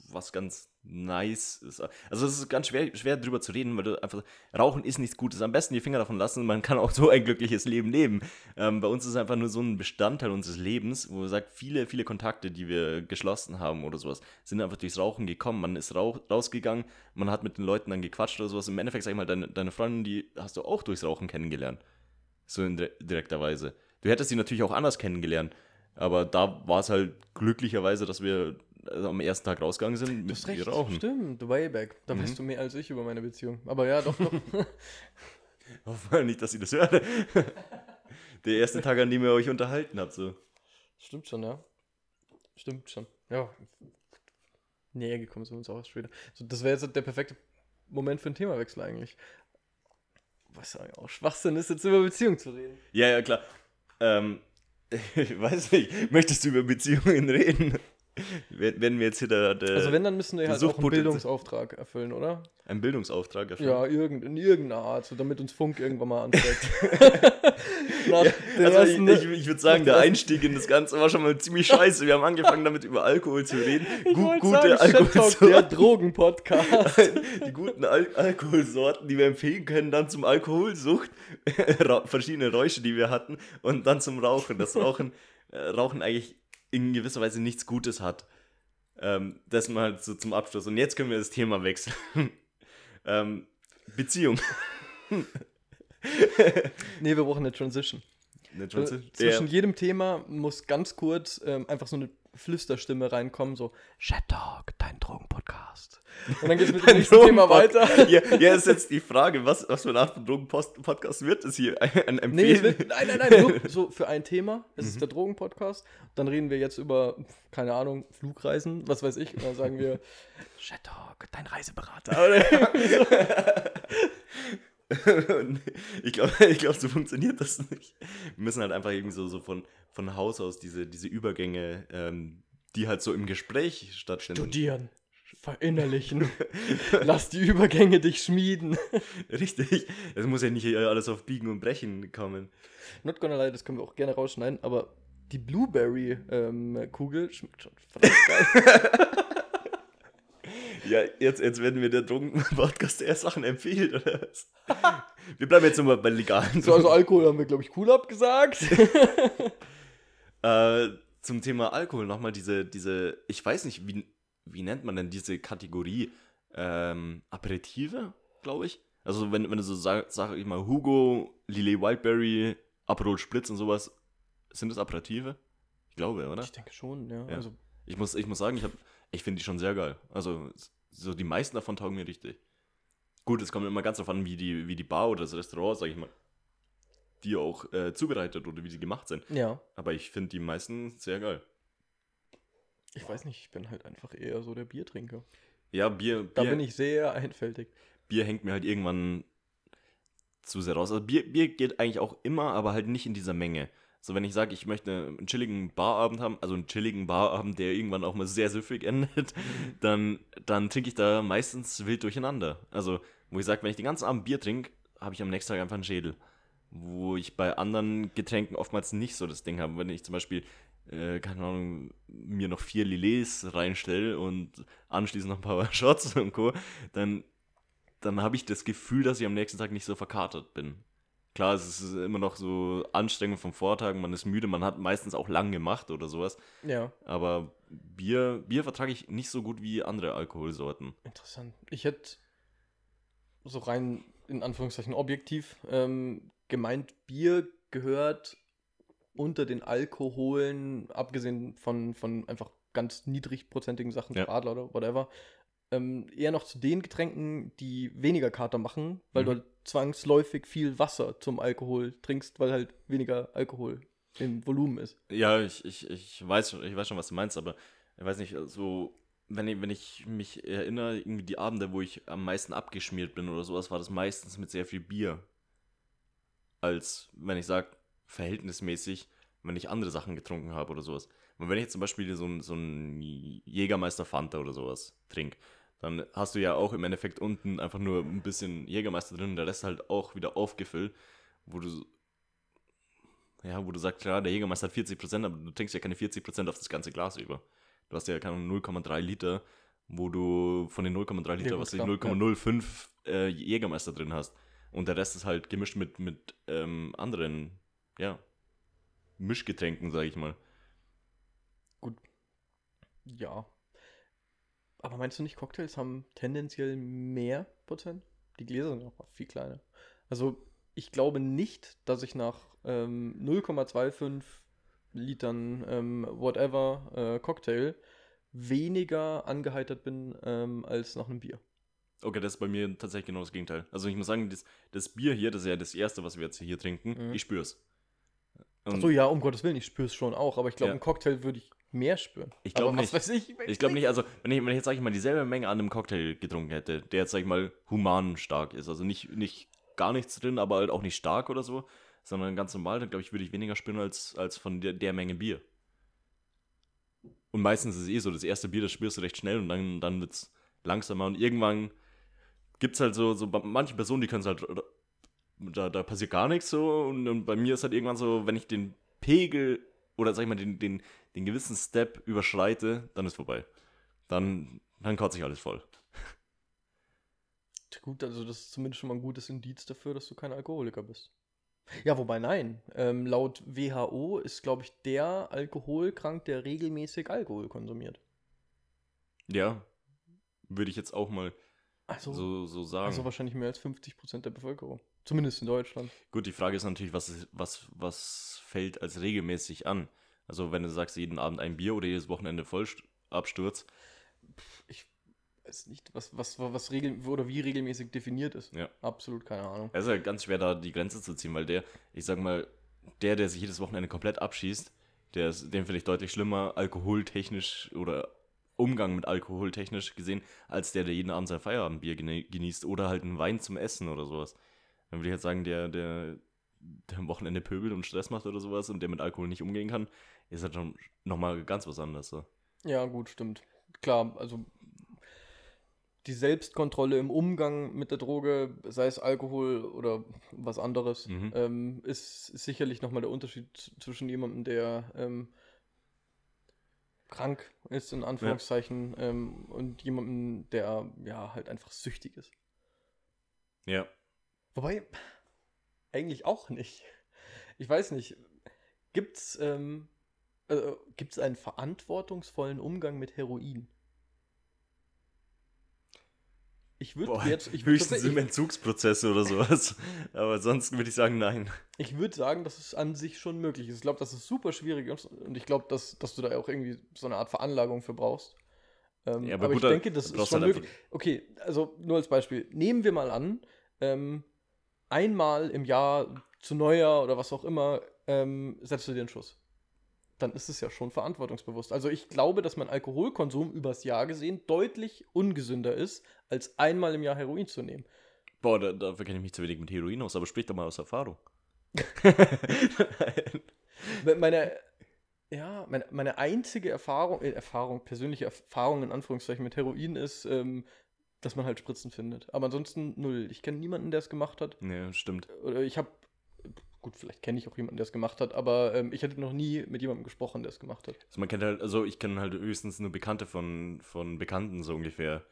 was ganz nice ist. Also es ist ganz schwer, schwer drüber zu reden, weil du einfach, Rauchen ist nichts Gutes. Am besten die Finger davon lassen, man kann auch so ein glückliches Leben leben. Ähm, bei uns ist es einfach nur so ein Bestandteil unseres Lebens, wo man sagt, viele, viele Kontakte, die wir geschlossen haben oder sowas, sind einfach durchs Rauchen gekommen. Man ist rauch, rausgegangen, man hat mit den Leuten dann gequatscht oder sowas. Im Endeffekt, sag ich mal, deine, deine Freundin, die hast du auch durchs Rauchen kennengelernt. So in dire- direkter Weise. Du hättest sie natürlich auch anders kennengelernt. Aber da war es halt glücklicherweise, dass wir am ersten Tag rausgegangen sind recht, ihr rauchen. stimmt, way back. Da Mhm. weißt du mehr als ich über meine Beziehung. Aber ja, doch, doch. Hoffen wir nicht, dass sie das hört. Der erste Tag, an dem ihr euch unterhalten habt. So. Stimmt schon, ja. Stimmt schon. Ja. Näher gekommen sind wir uns auch erst später. So, das wäre jetzt der perfekte Moment für einen Themawechsel eigentlich. Was ja auch Schwachsinn ist, jetzt über Beziehung zu reden. Ja, ja, klar. Ähm, ich weiß nicht, möchtest du über Beziehungen reden? Werden wir jetzt hier der, der Also wenn, dann müssen wir halt auch einen Bildungsauftrag erfüllen, oder? Einen Bildungsauftrag erfüllen? Ja, irgend, in irgendeiner Art, so damit uns Funk irgendwann mal anzeigt. ja, also ersten, ich, ich, ich würde sagen, der Einstieg in das Ganze war schon mal ziemlich scheiße. Wir haben angefangen damit über Alkohol zu reden. Gu gute Alkoholsorten. Der Drogenpodcast. Die guten Al Alkoholsorten, die wir empfehlen können, dann zum Alkoholsucht, verschiedene Räusche, die wir hatten, und dann zum Rauchen. Das Rauchen, äh, Rauchen eigentlich in gewisser Weise nichts Gutes hat. Ähm, das mal so zum Abschluss. Und jetzt können wir das Thema wechseln. ähm, Beziehung. nee, wir brauchen eine Transition. Eine Transition? Zwischen ja. jedem Thema muss ganz kurz ähm, einfach so eine Flüsterstimme reinkommen, so Chat Talk, dein Drogenpodcast. Und dann geht es mit dem nächsten Thema weiter. Ja, ja, ist jetzt die Frage, was, was für eine Art von Drogenpodcast wird es hier? Ein Empfehlen? Nee, wird, nein, nein, nein, nur so für ein Thema. Es mhm. ist der Drogenpodcast. Dann reden wir jetzt über, keine Ahnung, Flugreisen, was weiß ich. Und dann sagen wir Chat Talk, dein Reiseberater. ich glaube, ich glaub, so funktioniert das nicht. Wir müssen halt einfach irgendwie so, so von, von Haus aus diese, diese Übergänge, ähm, die halt so im Gespräch stattfinden. Studieren, verinnerlichen, lass die Übergänge dich schmieden. Richtig, es muss ja nicht alles auf Biegen und Brechen kommen. Not gonna lie, das können wir auch gerne rausschneiden, aber die Blueberry-Kugel ähm, schmeckt schon verdammt geil. Ja, jetzt, jetzt werden wir der Drogen-Podcast eher Sachen empfehlen, oder was? Wir bleiben jetzt nochmal bei legalen So, also Alkohol haben wir, glaube ich, cool abgesagt. äh, zum Thema Alkohol nochmal diese, diese, ich weiß nicht, wie, wie nennt man denn diese Kategorie? Ähm, Aperitive, glaube ich. Also wenn, wenn du so sagst, sag ich mal, Hugo, Lillet Wildberry, Aperol Spritz und sowas, sind das Aperitive? Ich glaube, oder? Ich denke schon, ja. ja. Also ich muss, ich muss sagen, ich, ich finde die schon sehr geil. Also so die meisten davon taugen mir richtig. Gut, es kommt immer ganz darauf an, wie die, wie die Bar oder das Restaurant, sag ich mal, die auch äh, zubereitet oder wie sie gemacht sind. Ja. Aber ich finde die meisten sehr geil. Ich weiß nicht, ich bin halt einfach eher so der Biertrinker. Ja, Bier. Da bin ich sehr einfältig. Bier hängt mir halt irgendwann zu sehr raus. Also Bier, Bier geht eigentlich auch immer, aber halt nicht in dieser Menge. So, wenn ich sage, ich möchte einen chilligen Barabend haben, also einen chilligen Barabend, der irgendwann auch mal sehr süffig endet, dann, dann trinke ich da meistens wild durcheinander. Also, wo ich sage, wenn ich den ganzen Abend Bier trinke, habe ich am nächsten Tag einfach einen Schädel. Wo ich bei anderen Getränken oftmals nicht so das Ding habe. Wenn ich zum Beispiel, äh, keine Ahnung, mir noch vier Lilets reinstelle und anschließend noch ein paar Shots und Co., dann, dann habe ich das Gefühl, dass ich am nächsten Tag nicht so verkatert bin. Klar, es ist immer noch so Anstrengung vom Vortag, man ist müde, man hat meistens auch lang gemacht oder sowas. Ja. Aber Bier, Bier vertrage ich nicht so gut wie andere Alkoholsorten. Interessant. Ich hätte so rein in Anführungszeichen objektiv ähm, gemeint, Bier gehört unter den Alkoholen, abgesehen von, von einfach ganz niedrigprozentigen Sachen, ja. Adler oder whatever, ähm, eher noch zu den Getränken, die weniger Kater machen, weil mhm. du halt zwangsläufig viel Wasser zum Alkohol trinkst, weil halt weniger Alkohol im Volumen ist. Ja, ich, ich, ich, weiß, schon, ich weiß schon, was du meinst, aber ich weiß nicht, so, wenn ich, wenn ich mich erinnere, irgendwie die Abende, wo ich am meisten abgeschmiert bin oder sowas, war das meistens mit sehr viel Bier. Als, wenn ich sage, verhältnismäßig, wenn ich andere Sachen getrunken habe oder sowas. Und wenn ich jetzt zum Beispiel so ein, so ein Jägermeister Fanta oder sowas trinke, dann hast du ja auch im Endeffekt unten einfach nur ein bisschen Jägermeister drin und der Rest halt auch wieder aufgefüllt, wo du ja, wo du sagst, klar, der Jägermeister hat 40%, aber du trinkst ja keine 40% auf das ganze Glas über. Du hast ja keine 0,3 Liter, wo du von den 0,3 Liter, ja, was du 0,05 ja. äh, Jägermeister drin hast. Und der Rest ist halt gemischt mit, mit ähm, anderen, ja, Mischgetränken, sag ich mal. Gut. Ja, aber meinst du nicht, Cocktails haben tendenziell mehr Prozent? Die Gläser sind auch viel kleiner. Also ich glaube nicht, dass ich nach ähm, 0,25 Litern ähm, whatever äh, Cocktail weniger angeheitert bin ähm, als nach einem Bier. Okay, das ist bei mir tatsächlich genau das Gegenteil. Also ich muss sagen, das, das Bier hier, das ist ja das erste, was wir jetzt hier trinken, mhm. ich spür's. Achso, ja, um Gottes Willen, ich spür's schon auch, aber ich glaube, ja. einen Cocktail würde ich mehr spüren. Ich glaube nicht. Weiß ich? Ich glaube nicht, also wenn ich, wenn ich jetzt, sag ich mal, dieselbe Menge an einem Cocktail getrunken hätte, der jetzt, sag ich mal, human stark ist, also nicht, nicht gar nichts drin, aber halt auch nicht stark oder so, sondern ganz normal, dann glaube ich, würde ich weniger spüren als, als von der, der Menge Bier. und meistens ist es eh so, das erste Bier, das spürst du recht schnell und dann, dann wird es langsamer und irgendwann gibt es halt so, so manche Personen, die können es halt, da, da passiert gar nichts so und, und bei mir ist halt irgendwann so, wenn ich den Pegel oder sag ich mal den, den, den gewissen Step überschreite, dann ist vorbei. Dann, dann kotze ich alles voll. Gut, also das ist zumindest schon mal ein gutes Indiz dafür, dass du kein Alkoholiker bist. Ja, wobei nein. Ähm, laut WHO ist, glaube ich, der alkoholkrank, der regelmäßig Alkohol konsumiert. Ja, würde ich jetzt auch mal also, so, so sagen. Also wahrscheinlich mehr als 50 Prozent der Bevölkerung. Zumindest in Deutschland. Gut, die Frage ist natürlich, was, was, was fällt als regelmäßig an? Also wenn du sagst, jeden Abend ein Bier oder jedes Wochenende Vollabsturz. Ich weiß nicht, was, was, was regel oder wie regelmäßig definiert ist. Ja. Absolut keine Ahnung. Es ist ja ganz schwer, da die Grenze zu ziehen, weil der, ich sag mal, der, der sich jedes Wochenende komplett abschießt, der ist, den finde ich deutlich schlimmer, alkoholtechnisch oder Umgang mit Alkohol technisch gesehen, als der, der jeden Abend sein Feierabendbier genießt oder halt einen Wein zum Essen oder sowas. Dann würde ich jetzt sagen, der, der, der am Wochenende pöbelt und Stress macht oder sowas und der mit Alkohol nicht umgehen kann, ist halt schon nochmal ganz was anderes. So. Ja, gut, stimmt. Klar, also die Selbstkontrolle im Umgang mit der Droge, sei es Alkohol oder was anderes, mhm. ähm, ist, ist, sicherlich nochmal der Unterschied zwischen jemandem, der ähm, krank ist, in Anführungszeichen, ja. ähm, und jemandem, der ja halt einfach süchtig ist. Ja. Wobei, eigentlich auch nicht. Ich weiß nicht, gibt's, ähm, äh, gibt's einen verantwortungsvollen Umgang mit Heroin? Ich würde jetzt. Ich würd höchstens im Entzugsprozesse oder sowas. Aber sonst würde ich sagen, nein. Ich würde sagen, dass es an sich schon möglich ist. Ich glaube, das ist super schwierig und ich glaube, dass, dass du da auch irgendwie so eine Art Veranlagung für brauchst. Ähm, ja, aber, aber gut, ich denke, das ist schon halt möglich. Okay, also nur als Beispiel. Nehmen wir mal an, ähm, einmal im Jahr zu Neujahr oder was auch immer, ähm, setzt du dir einen Schuss dann ist es ja schon verantwortungsbewusst. Also ich glaube, dass mein Alkoholkonsum übers Jahr gesehen deutlich ungesünder ist, als einmal im Jahr Heroin zu nehmen. Boah, da, dafür kenne ich mich zu wenig mit Heroin aus, aber sprich doch mal aus Erfahrung. meine, ja, meine, meine einzige Erfahrung, äh, Erfahrung, persönliche Erfahrung in Anführungszeichen mit Heroin ist, ähm, dass man halt Spritzen findet. Aber ansonsten null. Ich kenne niemanden, der es gemacht hat. Ja, stimmt. Oder ich habe gut, vielleicht kenne ich auch jemanden, der es gemacht hat, aber ähm, ich hatte noch nie mit jemandem gesprochen, der es gemacht hat. Also man kennt halt, also ich kenne halt höchstens nur Bekannte von, von Bekannten so ungefähr,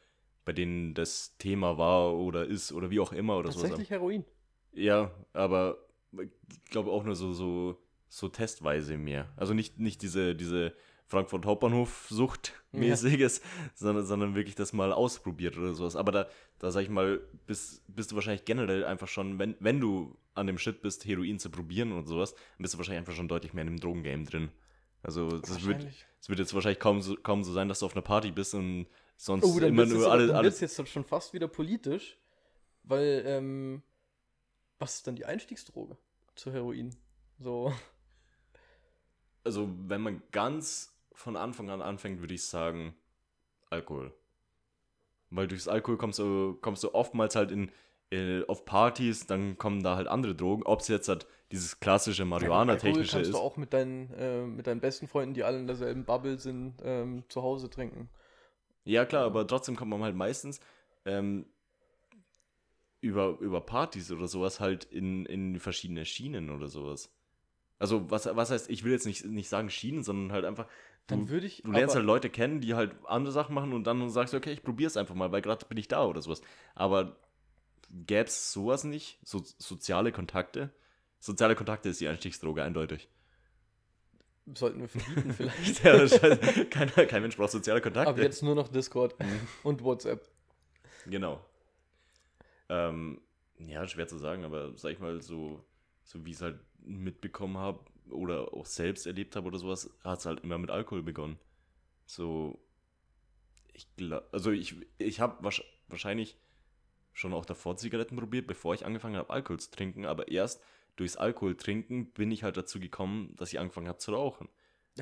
bei denen das Thema war oder ist oder wie auch immer oder so. Tatsächlich sowas. Heroin. Ja, aber ich glaube auch nur so, so, so testweise mehr. Also nicht, nicht diese, diese Frankfurt Hauptbahnhof Sucht mäßiges, ja. sondern, sondern wirklich das mal ausprobiert oder sowas. Aber da, da sag ich mal, bist, bist du wahrscheinlich generell einfach schon, wenn, wenn du an dem Shit bist, Heroin zu probieren und sowas, dann bist du wahrscheinlich einfach schon deutlich mehr in dem Drogengame drin. Also es wird, wird jetzt wahrscheinlich kaum so, kaum so sein, dass du auf einer Party bist und sonst oh, immer nur jetzt, alle. Dann alles jetzt schon fast wieder politisch, weil ähm, was ist dann die Einstiegsdroge zu Heroin? So. Also wenn man ganz von Anfang an anfängt, würde ich sagen Alkohol. Weil durchs Alkohol kommst du, kommst du oftmals halt in, in, auf Partys, dann kommen da halt andere Drogen. Ob es jetzt halt dieses klassische Marihuana-technische kannst ist. du auch mit deinen, äh, mit deinen besten Freunden, die alle in derselben Bubble sind, ähm, zu Hause trinken. Ja, klar, aber trotzdem kommt man halt meistens ähm, über, über Partys oder sowas halt in, in verschiedene Schienen oder sowas. Also, was, was heißt, ich will jetzt nicht, nicht sagen Schienen, sondern halt einfach, dann würde ich. Du lernst halt Leute kennen, die halt andere Sachen machen und dann sagst du, okay, ich probiere es einfach mal, weil gerade bin ich da oder sowas. Aber gäbe es sowas nicht? So, soziale Kontakte? Soziale Kontakte ist die Einstiegsdroge, eindeutig. Sollten wir verbieten vielleicht. ja, kein, kein Mensch braucht soziale Kontakte. Aber jetzt nur noch Discord mhm. und WhatsApp. Genau. Ähm, ja, schwer zu sagen, aber sag ich mal, so, so wie ich es halt mitbekommen habe, oder auch selbst erlebt habe oder sowas, hat es halt immer mit Alkohol begonnen. So, ich glaube, also ich, ich habe wahrscheinlich schon auch davor Zigaretten probiert, bevor ich angefangen habe, Alkohol zu trinken, aber erst durchs Alkohol trinken bin ich halt dazu gekommen, dass ich angefangen habe zu rauchen.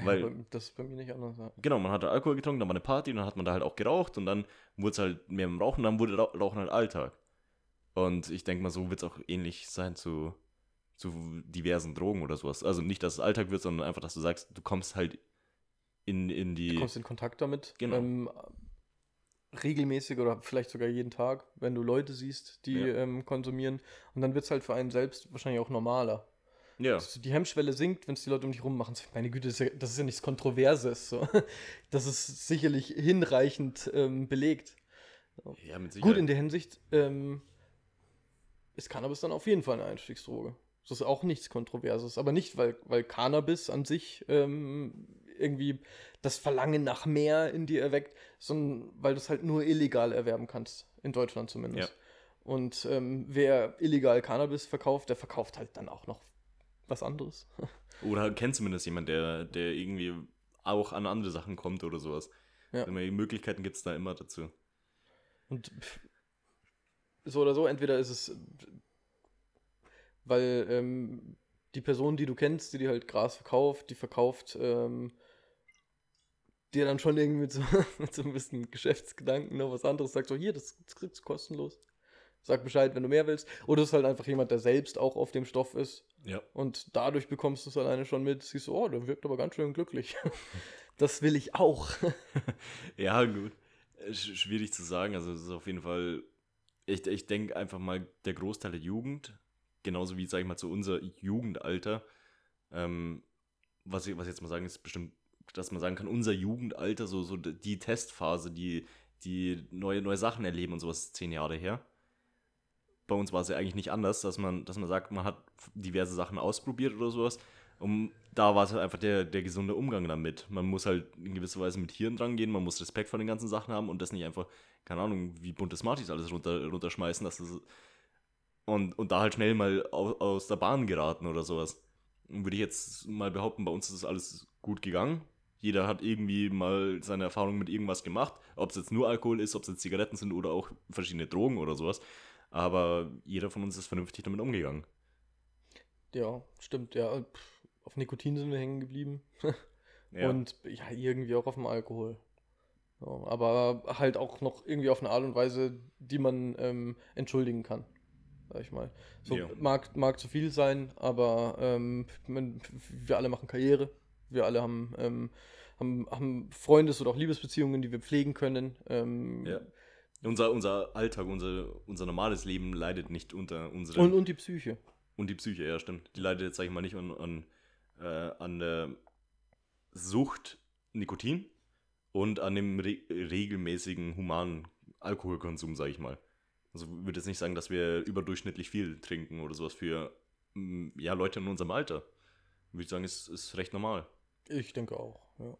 Weil, ja, das ist bei mir nicht anders. Ja. Genau, man hat halt Alkohol getrunken, dann war eine Party und dann hat man da halt auch geraucht und dann wurde es halt mehr im Rauchen, dann wurde Rauchen halt Alltag. Und ich denke mal, so wird es auch ähnlich sein zu zu diversen Drogen oder sowas. Also nicht, dass es Alltag wird, sondern einfach, dass du sagst, du kommst halt in, in die. Du kommst in Kontakt damit. Genau. Ähm, regelmäßig oder vielleicht sogar jeden Tag, wenn du Leute siehst, die Ja. ähm, konsumieren. Und dann wird es halt für einen selbst wahrscheinlich auch normaler. ja. Dass die Hemmschwelle sinkt, wenn es die Leute um dich rum machen. Meine Güte, das ist ja, das ist ja nichts Kontroverses. So. Das ist sicherlich hinreichend ähm, belegt. ja, mit Sicherheit. Gut, in der Hinsicht ähm, ist Cannabis dann auf jeden Fall eine Einstiegsdroge. Das ist auch nichts Kontroverses. Aber nicht, weil, weil Cannabis an sich ähm, irgendwie das Verlangen nach mehr in dir erweckt, sondern weil du es halt nur illegal erwerben kannst. In Deutschland zumindest. Ja. Und ähm, wer illegal Cannabis verkauft, der verkauft halt dann auch noch was anderes. Oder kennt zumindest jemand, der, der irgendwie auch an andere Sachen kommt oder sowas. Ja. Immer Möglichkeiten gibt es da immer dazu. Und so oder so, entweder ist es, weil ähm, die Person, die du kennst, die dir halt Gras verkauft, die verkauft ähm, dir dann schon irgendwie mit so, mit so ein bisschen Geschäftsgedanken noch was anderes, sagt so, hier, das, das kriegst du kostenlos. Sag Bescheid, wenn du mehr willst. Oder es ist halt einfach jemand, der selbst auch auf dem Stoff ist Ja. und dadurch bekommst du es alleine schon mit. Siehst du, oh, der wirkt aber ganz schön glücklich. Das will ich auch. Ja, gut. Sch- Schwierig zu sagen. Also, es ist auf jeden Fall. Ich, ich denke einfach mal, der Großteil der Jugend, genauso wie, sag ich mal, zu unser Jugendalter, ähm, was, ich, was ich jetzt mal sagen, ist bestimmt, dass man sagen kann, unser Jugendalter, so, so die Testphase, die, die neue, neue Sachen erleben und sowas, zehn Jahre her. Bei uns war es ja eigentlich nicht anders, dass man, dass man sagt, man hat diverse Sachen ausprobiert oder sowas. Und da war es halt einfach der, der gesunde Umgang damit. Man muss halt in gewisser Weise mit Hirn dran gehen, man muss Respekt vor den ganzen Sachen haben und das nicht einfach, keine Ahnung, wie bunte Smarties alles runter, runterschmeißen, dass das und, und da halt schnell mal aus, aus der Bahn geraten oder sowas. Würde ich jetzt mal behaupten, bei uns ist das alles gut gegangen. Jeder hat irgendwie mal seine Erfahrung mit irgendwas gemacht, ob es jetzt nur Alkohol ist, ob es jetzt Zigaretten sind oder auch verschiedene Drogen oder sowas. Aber jeder von uns ist vernünftig damit umgegangen. Ja, stimmt, ja. Pff, Auf Nikotin sind wir hängen geblieben. Ja. Und ja, irgendwie auch auf dem Alkohol. Ja, aber halt auch noch irgendwie auf eine Art und Weise, die man ähm, entschuldigen kann. Sag ich mal. So, Ja. mag, mag zu viel sein, aber ähm, man, wir alle machen Karriere. Wir alle haben, ähm, haben, haben Freundes- oder auch Liebesbeziehungen, die wir pflegen können. Ähm, Ja. Unser, unser Alltag, unser, unser normales Leben leidet nicht unter unseren. und, und die Psyche. Und die Psyche, ja, stimmt. Die leidet jetzt, sag ich mal, nicht an, an, äh, an der Sucht Nikotin und an dem re regelmäßigen humanen Alkoholkonsum, sag ich mal. Also ich würde jetzt nicht sagen, dass wir überdurchschnittlich viel trinken oder sowas für mm, ja, Leute in unserem Alter. Würde ich sagen, ist, ist recht normal. Ich denke auch, ja.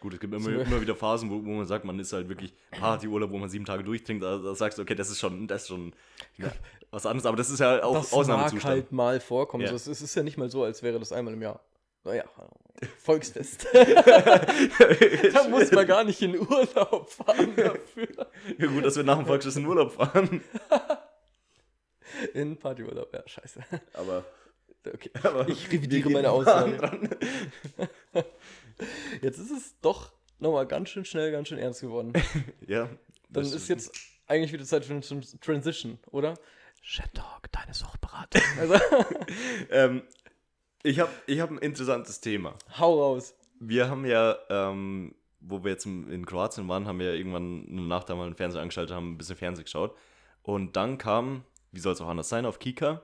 Gut, es gibt immer, immer wieder Phasen, wo, wo man sagt, man ist halt wirklich Partyurlaub, wo man sieben Tage durchtrinkt. Da, da sagst du, okay, das ist schon, das ist schon ja, was anderes, aber das ist ja auch das Ausnahmezustand. mag halt mal vorkommen. Ja. So, es, es ist ja nicht mal so, als wäre das einmal im Jahr. Naja, Volksfest. da muss man gar nicht in Urlaub fahren dafür. Ja, gut, dass wir nach dem Volksfest in Urlaub fahren. In Partyurlaub, ja, scheiße. Aber, Okay. aber Ich revidiere meine Aussage. dran. Jetzt ist es doch nochmal ganz schön schnell, ganz schön ernst geworden. Ja. Dann das ist jetzt eigentlich wieder Zeit für eine Tran- Transition, oder? Shit Talk, deine Suchtberatung. Also, Ähm, ich habe ich hab ein interessantes Thema. hau raus. Wir haben ja, ähm, wo wir jetzt in Kroatien waren, haben wir ja irgendwann eine Nacht einmal den Fernseher angeschaltet, haben ein bisschen Fernsehen geschaut. Und dann kam, wie soll es auch anders sein, auf Kika,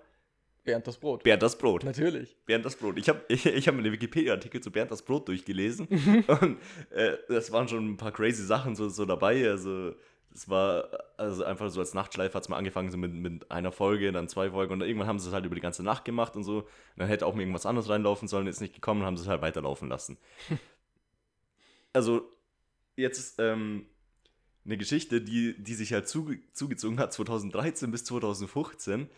Bernd das Brot. Bernd das Brot. Natürlich. Bernd das Brot. Ich habe ich, ich hab mir den Wikipedia-Artikel zu Bernd das Brot durchgelesen und äh, das waren schon ein paar crazy Sachen so, so dabei. Also es war also einfach so als Nachtschleife hat es mal angefangen so mit, mit einer Folge, dann zwei Folgen und irgendwann haben sie es halt über die ganze Nacht gemacht und so. Und dann hätte auch mal irgendwas anderes reinlaufen sollen, ist nicht gekommen und haben sie es halt weiterlaufen lassen. also jetzt ist ähm, eine Geschichte, die, die sich halt zuge zugezogen hat 2013 bis 2015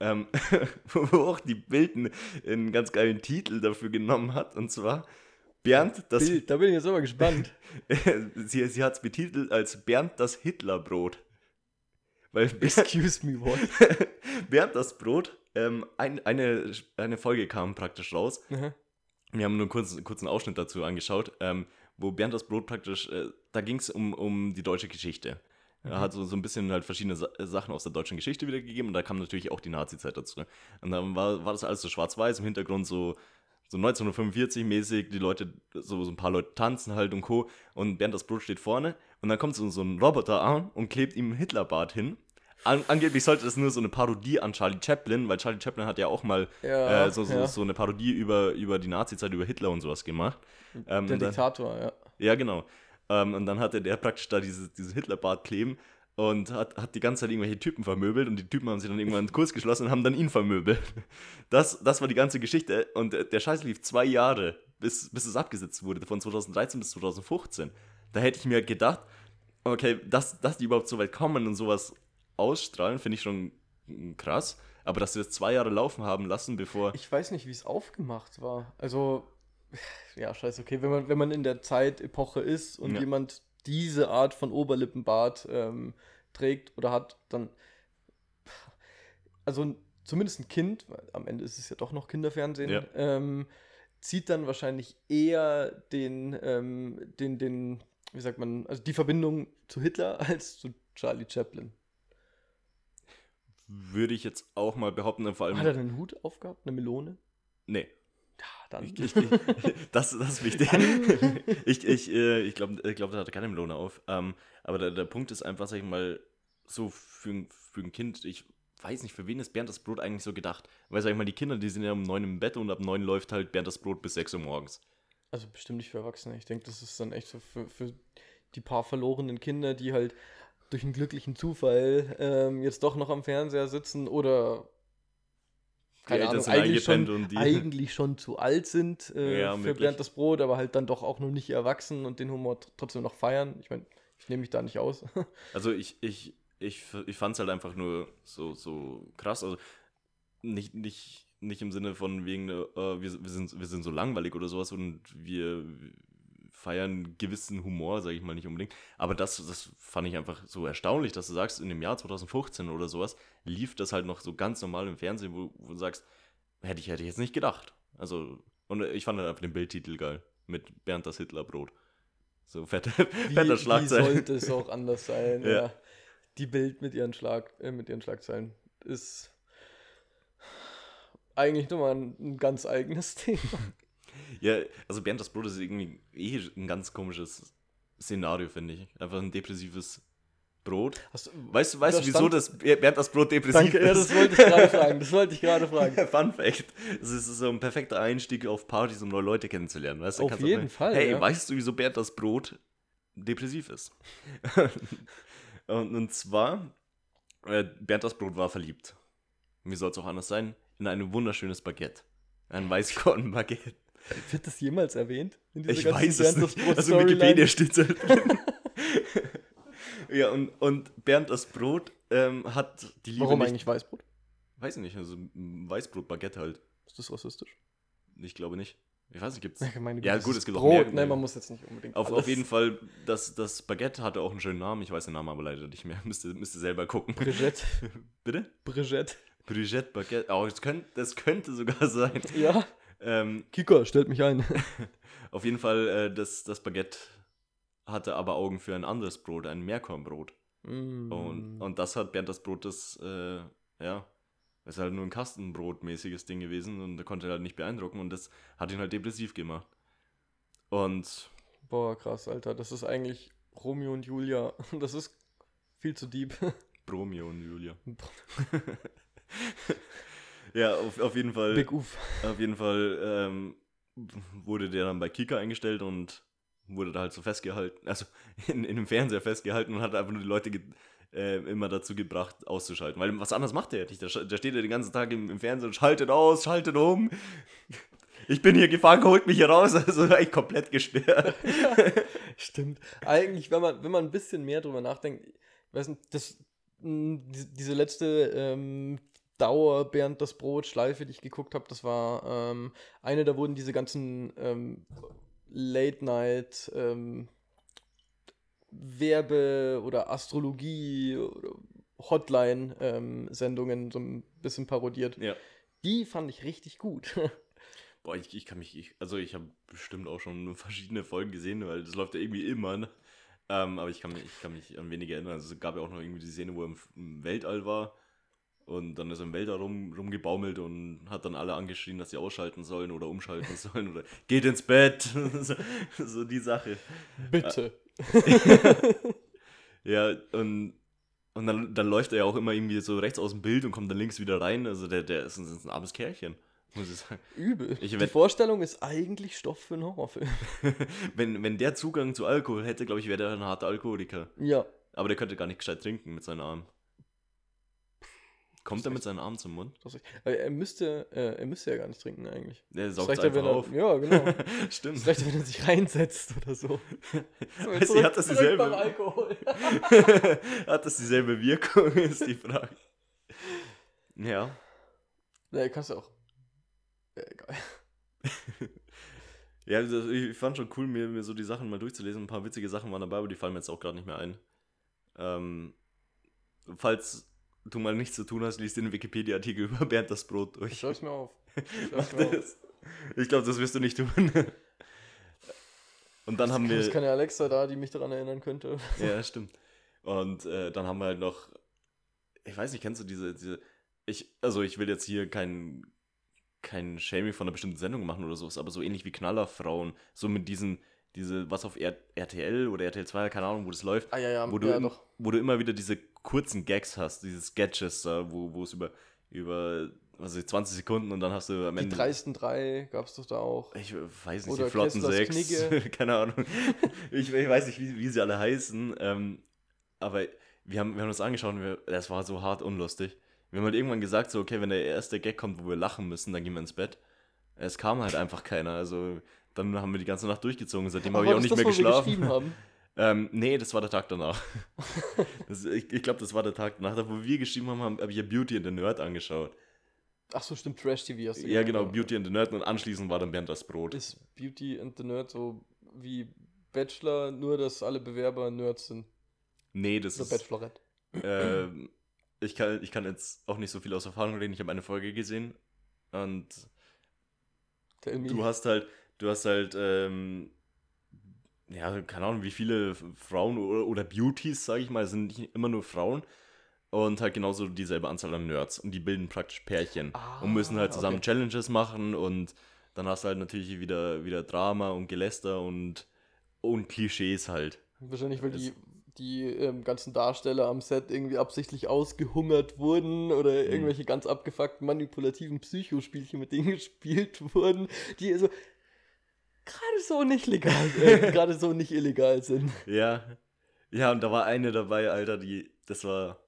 ähm, wo auch die Bild einen, einen ganz geilen Titel dafür genommen hat, und zwar Bernd das, Bild, da bin ich jetzt aber gespannt. sie, sie hat es betitelt als Bernd das Hitlerbrot. Weil Bernd, Excuse me, what? Bernd das Brot, ähm, ein, eine, eine Folge kam praktisch raus. Aha. Wir haben nur einen kurzen, kurzen Ausschnitt dazu angeschaut, ähm, wo Bernd das Brot praktisch, äh, da ging es um, um die deutsche Geschichte. Er hat so, so ein bisschen halt verschiedene Sa Sachen aus der deutschen Geschichte wiedergegeben und da kam natürlich auch die Nazi-Zeit dazu. Und dann war, war das alles so schwarz-weiß, im Hintergrund so, So 1945 mäßig, die Leute, so, so ein paar Leute tanzen halt und Co. Und Bernd das Brot steht vorne und dann kommt so, so ein Roboter an und klebt ihm einen Hitlerbart hin. An, angeblich sollte das nur so eine Parodie an Charlie Chaplin, weil Charlie Chaplin hat ja auch mal Ja, äh, so, so, ja. so eine Parodie über, über die Nazi-Zeit, über Hitler und sowas gemacht. Ähm, Der und dann, Diktator, ja. ja, genau. Ähm, und dann hatte der praktisch da dieses, dieses Hitlerbart kleben und hat, hat die ganze Zeit irgendwelche Typen vermöbelt und die Typen haben sich dann irgendwann Kurs geschlossen und haben dann ihn vermöbelt. Das, das war die ganze Geschichte und der Scheiß lief zwei Jahre, bis, bis es abgesetzt wurde, von 2013 bis 2015. Da hätte ich mir gedacht, okay, dass, dass die überhaupt so weit kommen und sowas ausstrahlen, finde ich schon krass. Aber dass sie das zwei Jahre laufen haben lassen, bevor. Ich weiß nicht, wie es aufgemacht war. Also, ja, scheiße, okay, wenn man, wenn man in der Zeitepoche ist und Ja. jemand diese Art von Oberlippenbart ähm, trägt oder hat, dann. Also, zumindest ein Kind, weil am Ende ist es ja doch noch Kinderfernsehen, Ja. ähm, zieht dann wahrscheinlich eher den, ähm, den, den, wie sagt man, also die Verbindung zu Hitler als zu Charlie Chaplin. würde ich jetzt auch mal behaupten, vor allem. Hat er einen Hut aufgehabt? Eine Melone? nee. Dann. Ich, ich, ich, das, das ist wichtig. ich ich, äh, ich glaube, ich glaub, da hatte keine Melone auf. Ähm, aber der, der Punkt ist einfach, sag ich mal, so für, ein- für ein Kind, ich weiß nicht, für wen ist Bernd das Brot eigentlich so gedacht? Weil, sag ich mal, die Kinder, die sind ja um neun im Bett und ab neun läuft halt Bernd das Brot bis sechs Uhr morgens. Also bestimmt nicht für Erwachsene. Ich denke, das ist dann echt so für, für die paar verlorenen Kinder, die halt durch einen glücklichen Zufall ähm, jetzt doch noch am Fernseher sitzen oder keine Ahnung, eigentlich schon, eigentlich schon zu alt sind äh, Ja, für das Brot, aber halt dann doch auch noch nicht erwachsen und den Humor tr- trotzdem noch feiern. Ich meine, ich nehme mich da nicht aus. Also ich, ich, ich, ich fand es halt einfach nur so, so krass. Also nicht, nicht, nicht im Sinne von wegen, äh, wir, wir, sind, wir sind so langweilig oder sowas und wir feiern gewissen Humor, sage ich mal nicht unbedingt. Aber das, das fand ich einfach so erstaunlich, dass du sagst, in dem Jahr 2015 oder sowas lief das halt noch so ganz normal im Fernsehen, wo, wo du sagst, hätte ich, hätte ich jetzt nicht gedacht. Also, und ich fand halt einfach den Bildtitel geil. Mit Bernd das Hitlerbrot. So fette, Wie, fetter wie Schlagzeilen. sollte es auch anders sein? Ja. ja. Die Bild mit ihren, Schlag, äh, mit ihren Schlagzeilen ist eigentlich nochmal ein, ein ganz eigenes Thema. Ja, also Bernd das Brot ist irgendwie eh ein ganz komisches Szenario, finde ich. Einfach ein depressives Brot. Hast Weißt du, weißt du, wieso das Bernd das Brot depressiv Danke, ja, das ist? wollte ich gerade fragen. Das wollte ich gerade fragen. Fun Fact. Es ist so ein perfekter Einstieg auf Partys, um neue Leute kennenzulernen. Weißt? Auf jeden sagen, Fall, Hey, ja. weißt du, wieso Bernd das Brot depressiv ist? und, und zwar, äh, Bernd das Brot war verliebt. Wie soll es auch anders sein? In ein wunderschönes Baguette. Ein Weißkorn-Baguette. Wird das jemals erwähnt? Ich weiß es nicht. Also? Wikipedia steht es halt drin. ja, und, und Bernd das Brot ähm, hat die Liebe Warum nicht... eigentlich Weißbrot? Weiß ich nicht, also ein Weißbrot-Baguette halt. Ist das rassistisch? Ich glaube nicht. Ich weiß nicht, gibt's... Ja, meine Ja, gut, es gibt auch Brot. mehr- Nein, man muss jetzt nicht unbedingt. Auf, auf jeden Fall, das, das Baguette hatte auch einen schönen Namen. Ich weiß den Namen aber leider nicht mehr. Müsste, müsste selber gucken. Brigitte. Bitte? Brigitte. Brigitte Baguette. Oh, das könnte, das könnte sogar sein. Ja. Ähm, Kika, stellt mich ein. auf jeden Fall, äh, das, das Baguette hatte aber Augen für ein anderes Brot, ein Meerkornbrot. Mm. Und, und das hat Bernd das Brot, das, äh, ja, ist halt nur ein Kastenbrot-mäßiges Ding gewesen und er konnte halt nicht beeindrucken und das hat ihn halt depressiv gemacht. Und Boah, krass, Alter. Das ist eigentlich Romeo und Julia. Das ist viel zu deep. Bromeo und Julia. ja, auf, auf jeden Fall. Big Uff. Auf jeden Fall ähm, wurde der dann bei Kika eingestellt und wurde da halt so festgehalten, also in, in dem Fernseher festgehalten und hat einfach nur die Leute äh, immer dazu gebracht, auszuschalten. Weil was anderes macht der nicht. Der, der steht ja den ganzen Tag im, im Fernsehen und schaltet aus, schaltet um. Ich bin hier gefangen, holt mich hier raus. Also echt komplett gestört. Stimmt. Eigentlich, wenn man, wenn man ein bisschen mehr drüber nachdenkt, ich weiß nicht, das, diese, diese letzte ähm, Dauer Bernd das Brot Schleife, die ich geguckt habe, das war ähm, eine, da wurden diese ganzen ähm, Late Night ähm, Werbe- oder Astrologie- oder Hotline-Sendungen so ein bisschen parodiert. Ja. Die fand ich richtig gut. Boah, ich, ich kann mich, ich, also ich habe bestimmt auch schon verschiedene Folgen gesehen, weil das läuft ja irgendwie immer, ne? Ähm, aber ich kann, mich, ich kann mich an wenige erinnern. Also es gab ja auch noch irgendwie die Szene, wo er im, im Weltall war Und dann ist er im Wälder rum, rumgebaumelt und hat dann alle angeschrien, dass sie ausschalten sollen oder umschalten sollen oder geht ins Bett. so, so die Sache. Bitte. Ja, und, und dann, dann läuft er ja auch immer irgendwie so rechts aus dem Bild und kommt dann links wieder rein. Also der, der ist ein, ist ein armes Kerlchen, muss ich sagen. Übel. Ich Die werd- Vorstellung ist eigentlich Stoff für einen Horrorfilm. wenn, wenn der Zugang zu Alkohol hätte, glaube ich, wäre der ein harter Alkoholiker. Ja. Aber der könnte gar nicht gescheit trinken mit seinen Armen. Kommt er mit seinen Armen zum Mund? Er müsste, äh, er müsste ja gar nicht trinken eigentlich. Der Das saugt ja, einfach wenn er, auf. Ja, genau. Stimmt. Ja, wenn er sich reinsetzt oder so. So, Weißt du, hat das dieselbe- Alkohol. Hat das dieselbe Wirkung, ist die Frage. Ja. Nee, kannst du auch. Ja, egal. Ja, also ich fand schon cool, mir, mir so die Sachen mal durchzulesen. Ein paar witzige Sachen waren dabei, aber die fallen mir jetzt auch gerade nicht mehr ein. Ähm, falls du mal nichts zu tun hast, liest den Wikipedia-Artikel über Bernd das Brot Ich durch. schreib's mir auf. Ich Mach schreib's mir auf. das. Ich glaube, das wirst du nicht tun. Und dann haben Es ist wir. keine Alexa da, die mich daran erinnern könnte. Ja, stimmt. Und äh, dann haben wir halt noch. Ich weiß nicht, kennst du diese. diese ich, also, ich will jetzt hier kein, kein Shaming von einer bestimmten Sendung machen oder so, aber so ähnlich wie Knallerfrauen. So mit diesen. Diese, was auf R RTL oder RTL 2, keine Ahnung, wo das läuft. Ah ja, ja, wo du, ja im- wo du immer wieder diese kurzen Gags hast, diese Sketches da, wo, wo es über, über was ich, 20 Sekunden und dann hast du am Die Ende. dreisten drei gab's doch da auch. ich weiß nicht, Oder die Flotten Kesslers 6, Knigge. keine Ahnung. ich, ich weiß nicht, wie, wie sie alle heißen, ähm, aber wir haben, wir haben uns angeschaut und wir, das war so hart unlustig. Wir haben halt irgendwann gesagt, so, okay, wenn der erste Gag kommt, wo wir lachen müssen, dann gehen wir ins Bett. Es kam halt einfach keiner, also dann haben wir die ganze Nacht durchgezogen, seitdem habe ich auch nicht das, mehr geschlafen. Ähm, nee, das war der Tag danach. das, ich ich glaube, das war der Tag danach, da wo wir geschrieben haben, habe hab ich ja Beauty and the Nerd angeschaut. Ach so, stimmt, Trash TV hast du Ja, genau, Beauty and the Nerd und anschließend war dann Bernd das Brot. Ist Beauty and the Nerd so wie Bachelor, nur dass alle Bewerber Nerds sind? Nee, das Oder ist. Bachelorette? Ähm, ich, kann, ich kann jetzt auch nicht so viel aus Erfahrung reden, ich habe eine Folge gesehen und du hast halt, du hast halt, ähm, ja, keine Ahnung, wie viele Frauen oder, Beauties, sage ich mal, sind nicht immer nur Frauen und halt genauso dieselbe Anzahl an Nerds und die bilden praktisch Pärchen Ah, und müssen halt zusammen okay. Challenges machen und dann hast du halt natürlich wieder, wieder Drama und Geläster und, und Klischees halt. Wahrscheinlich, weil die, die ähm, ganzen Darsteller am Set irgendwie absichtlich ausgehungert wurden oder Mhm. irgendwelche ganz abgefuckten manipulativen Psychospielchen mit denen gespielt wurden, die so gerade so nicht legal, äh, gerade so nicht illegal sind. Ja. Ja, und da war eine dabei, Alter, die, das war,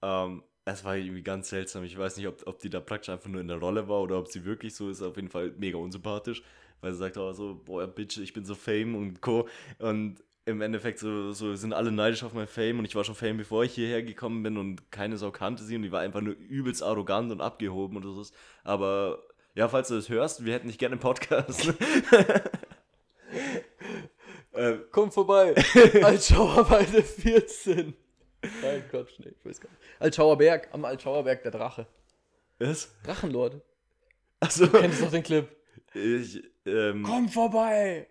ähm, es war irgendwie ganz seltsam. Ich weiß nicht, ob, ob die da praktisch einfach nur in der Rolle war oder ob sie wirklich so ist. Auf jeden Fall mega unsympathisch, weil sie sagt auch so, boah, Bitch, ich bin so Fame und Co. Und im Endeffekt so, so sind alle neidisch auf mein Fame und ich war schon Fame, bevor ich hierher gekommen bin und keine Sau kannte sie und die war einfach nur übelst arrogant und abgehoben oder so. Aber ja, falls du das hörst, wir hätten dich gerne im Podcast. äh, Komm vorbei, Altschauerweide 14. Nein, Quatsch, nee, ich weiß gar nicht. Altschauerberg, am Altschauerberg der Drache. was? Drachenlord. Achso. Kennst du doch den Clip? Ich, ähm, Komm vorbei!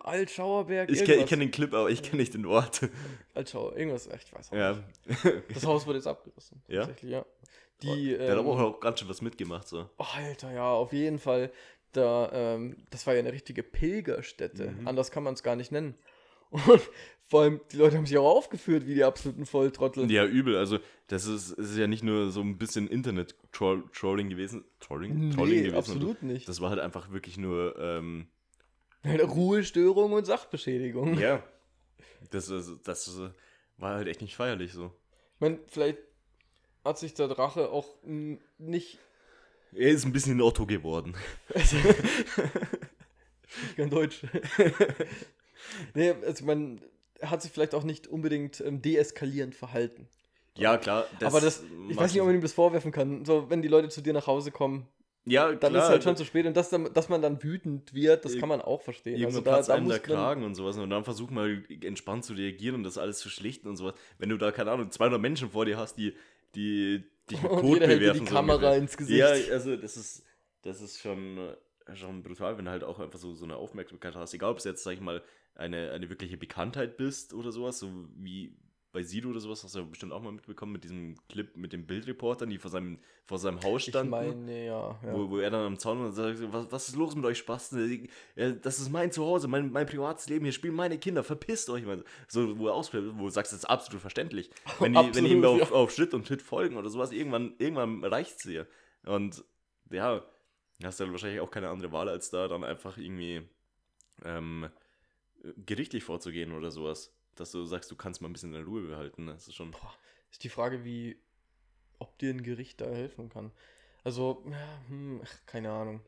Altschauerberg, ich kenne kenn den Clip, aber ich kenne nicht den Ort. Altschauer, irgendwas, echt, ich weiß auch ja. nicht. Das Haus wurde jetzt abgerissen. Ja? Tatsächlich, ja. Die, Der hat ähm, aber auch ganz schön was mitgemacht, so. oh, Alter, ja, auf jeden Fall. Da, ähm, das war ja eine richtige Pilgerstätte. Mhm. Anders kann man es gar nicht nennen. Und vor allem, die Leute haben sich auch aufgeführt wie die absoluten Volltrottel. Ja, übel. Also, das ist, ist ja nicht nur so ein bisschen Internet-Trolling gewesen. Trolling? Trolling Nee, gewesen. absolut nicht. Das war halt einfach wirklich nur, ähm, Ruhestörung und Sachbeschädigung. ja. Das, das ist, war halt echt nicht feierlich so. Ich meine, vielleicht hat sich der Drache auch nicht Er ist ein bisschen Otto geworden. Also, ich kann Deutsch. nee, also man hat sich vielleicht auch nicht unbedingt ähm, deeskalierend verhalten. Ja, klar. Aber das, ich weiß nicht, ob man ihm das vorwerfen kann. So, wenn die Leute zu dir nach Hause kommen, Ja, dann klar, ist halt schon zu spät. Und dass, dass man dann wütend wird, das kann man auch verstehen. Irgendwann Also da, platzt da einem der Kragen und sowas und dann versuch mal entspannt zu reagieren und das alles zu schlichten und sowas. Wenn du da, keine Ahnung, 200 Menschen vor dir hast, die, die dich mit Code jeder hält dir bewerfen. die so Kamera ungefähr. ins Gesicht. Ja, also das ist, das ist schon, schon brutal, wenn du halt auch einfach so, so eine Aufmerksamkeit hast. Egal, ob es jetzt, sag ich mal, eine, eine wirkliche Bekanntheit bist oder sowas, so wie bei Sido oder sowas, hast du ja bestimmt auch mal mitbekommen, mit diesem Clip mit den Bildreportern, die vor seinem, vor seinem Haus standen. Ich meine, ja. ja. Wo, wo er dann am Zaun und sagt, was, was ist los mit euch Spasten? Das ist mein Zuhause, mein, mein privates Leben, hier spielen meine Kinder, verpisst euch. So, wo er ausflippt, wo du sagst, das ist absolut verständlich. Wenn die, absolut, wenn die ihm auf, ja. auf Schritt und Schritt folgen oder sowas, irgendwann, irgendwann reicht es dir. Und ja, hast du dann wahrscheinlich auch keine andere Wahl, als da dann einfach irgendwie ähm, gerichtlich vorzugehen oder sowas dass du sagst, du kannst mal ein bisschen in der Ruhe behalten. Das ist schon. Boah, ist die Frage, wie, ob dir ein Gericht da helfen kann. Also, ja, hm, keine Ahnung.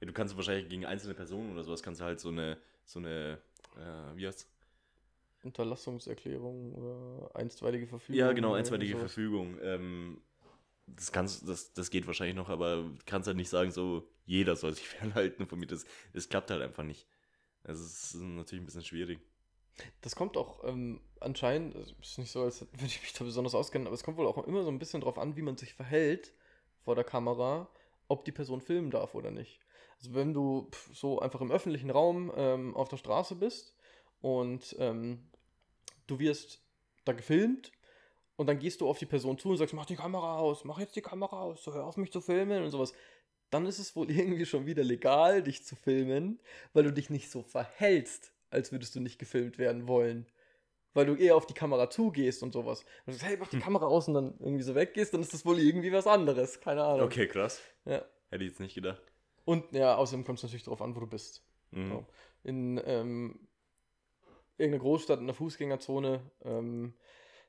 Ja, du kannst wahrscheinlich gegen einzelne Personen oder sowas kannst du halt so eine, so eine, äh, wie heißt Unterlassungserklärung oder einstweilige Verfügung. Ja, genau, einstweilige Verfügung. Ähm, das, kannst, das, das geht wahrscheinlich noch, aber du kannst halt nicht sagen, so jeder soll sich fernhalten von mir. Das, das klappt halt einfach nicht. Also es ist natürlich ein bisschen schwierig. Das kommt auch ähm, anscheinend, es ist nicht so, als würde ich mich da besonders auskennen, aber es kommt wohl auch immer so ein bisschen drauf an, wie man sich verhält vor der Kamera, ob die Person filmen darf oder nicht. Also wenn du so einfach im öffentlichen Raum ähm, auf der Straße bist und ähm, du wirst da gefilmt und dann gehst du auf die Person zu und sagst, mach die Kamera aus, mach jetzt die Kamera aus, so hör auf mich zu filmen und sowas. Dann ist es wohl irgendwie schon wieder legal, dich zu filmen, weil du dich nicht so verhältst als würdest du nicht gefilmt werden wollen. Weil du eher auf die Kamera zugehst und sowas. Und du sagst, hey, mach die hm. Kamera aus und dann irgendwie so weggehst, dann ist das wohl irgendwie was anderes. Keine Ahnung. Okay, krass. Ja. Hätte ich jetzt nicht gedacht. Und ja, außerdem kommt es natürlich darauf an, wo du bist. Mhm. So. In ähm, irgendeiner Großstadt in der Fußgängerzone, ähm,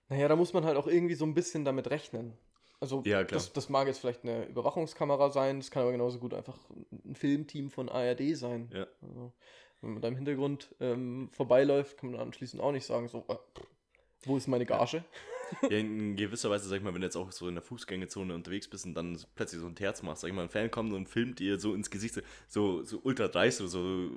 naja, da muss man halt auch irgendwie so ein bisschen damit rechnen. Also ja, das, das, mag jetzt vielleicht eine Überwachungskamera sein, das kann aber genauso gut einfach ein Filmteam von ARD sein. Ja. Also, wenn man da im Hintergrund ähm, vorbeiläuft, kann man anschließend auch nicht sagen, so, äh, wo ist meine Gage? Ja, in gewisser Weise, sag ich mal, wenn du jetzt auch so in der Fußgängerzone unterwegs bist und dann plötzlich so ein Terz machst, sag ich mal, ein Fan kommt und filmt dir so ins Gesicht, so, so ultra dreist oder so,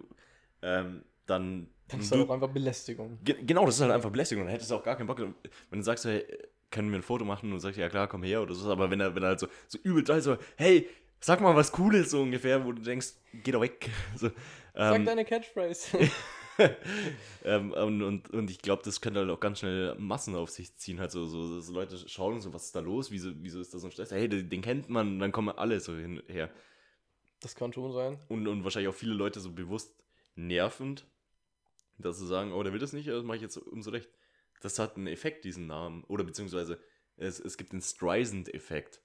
ähm, dann. Das ist halt auch einfach Belästigung. Ge genau, das ist halt einfach Belästigung. Dann hättest du auch gar keinen Bock. Wenn du sagst, hey, können wir ein Foto machen und sagst, ja klar, komm her oder so, aber wenn er, wenn er halt so, so übel dreist, so, hey, sag mal was Cooles so ungefähr, wo du denkst, geh doch weg. So, Sag ähm, deine Catchphrase. ähm, und, und, ich glaube, das könnte halt auch ganz schnell Massen auf sich ziehen. Halt so, so, so Leute schauen so, was ist da los? Wieso, wieso ist da so ein Stress? Hey, den, den kennt man, dann kommen alle so hinher. Das kann schon sein. Und, und wahrscheinlich auch viele Leute so bewusst nervend, dass sie sagen, oh, der will das nicht, das mache ich jetzt umso recht. Das hat einen Effekt, diesen Namen. Oder beziehungsweise es, es gibt den Streisand-Effekt.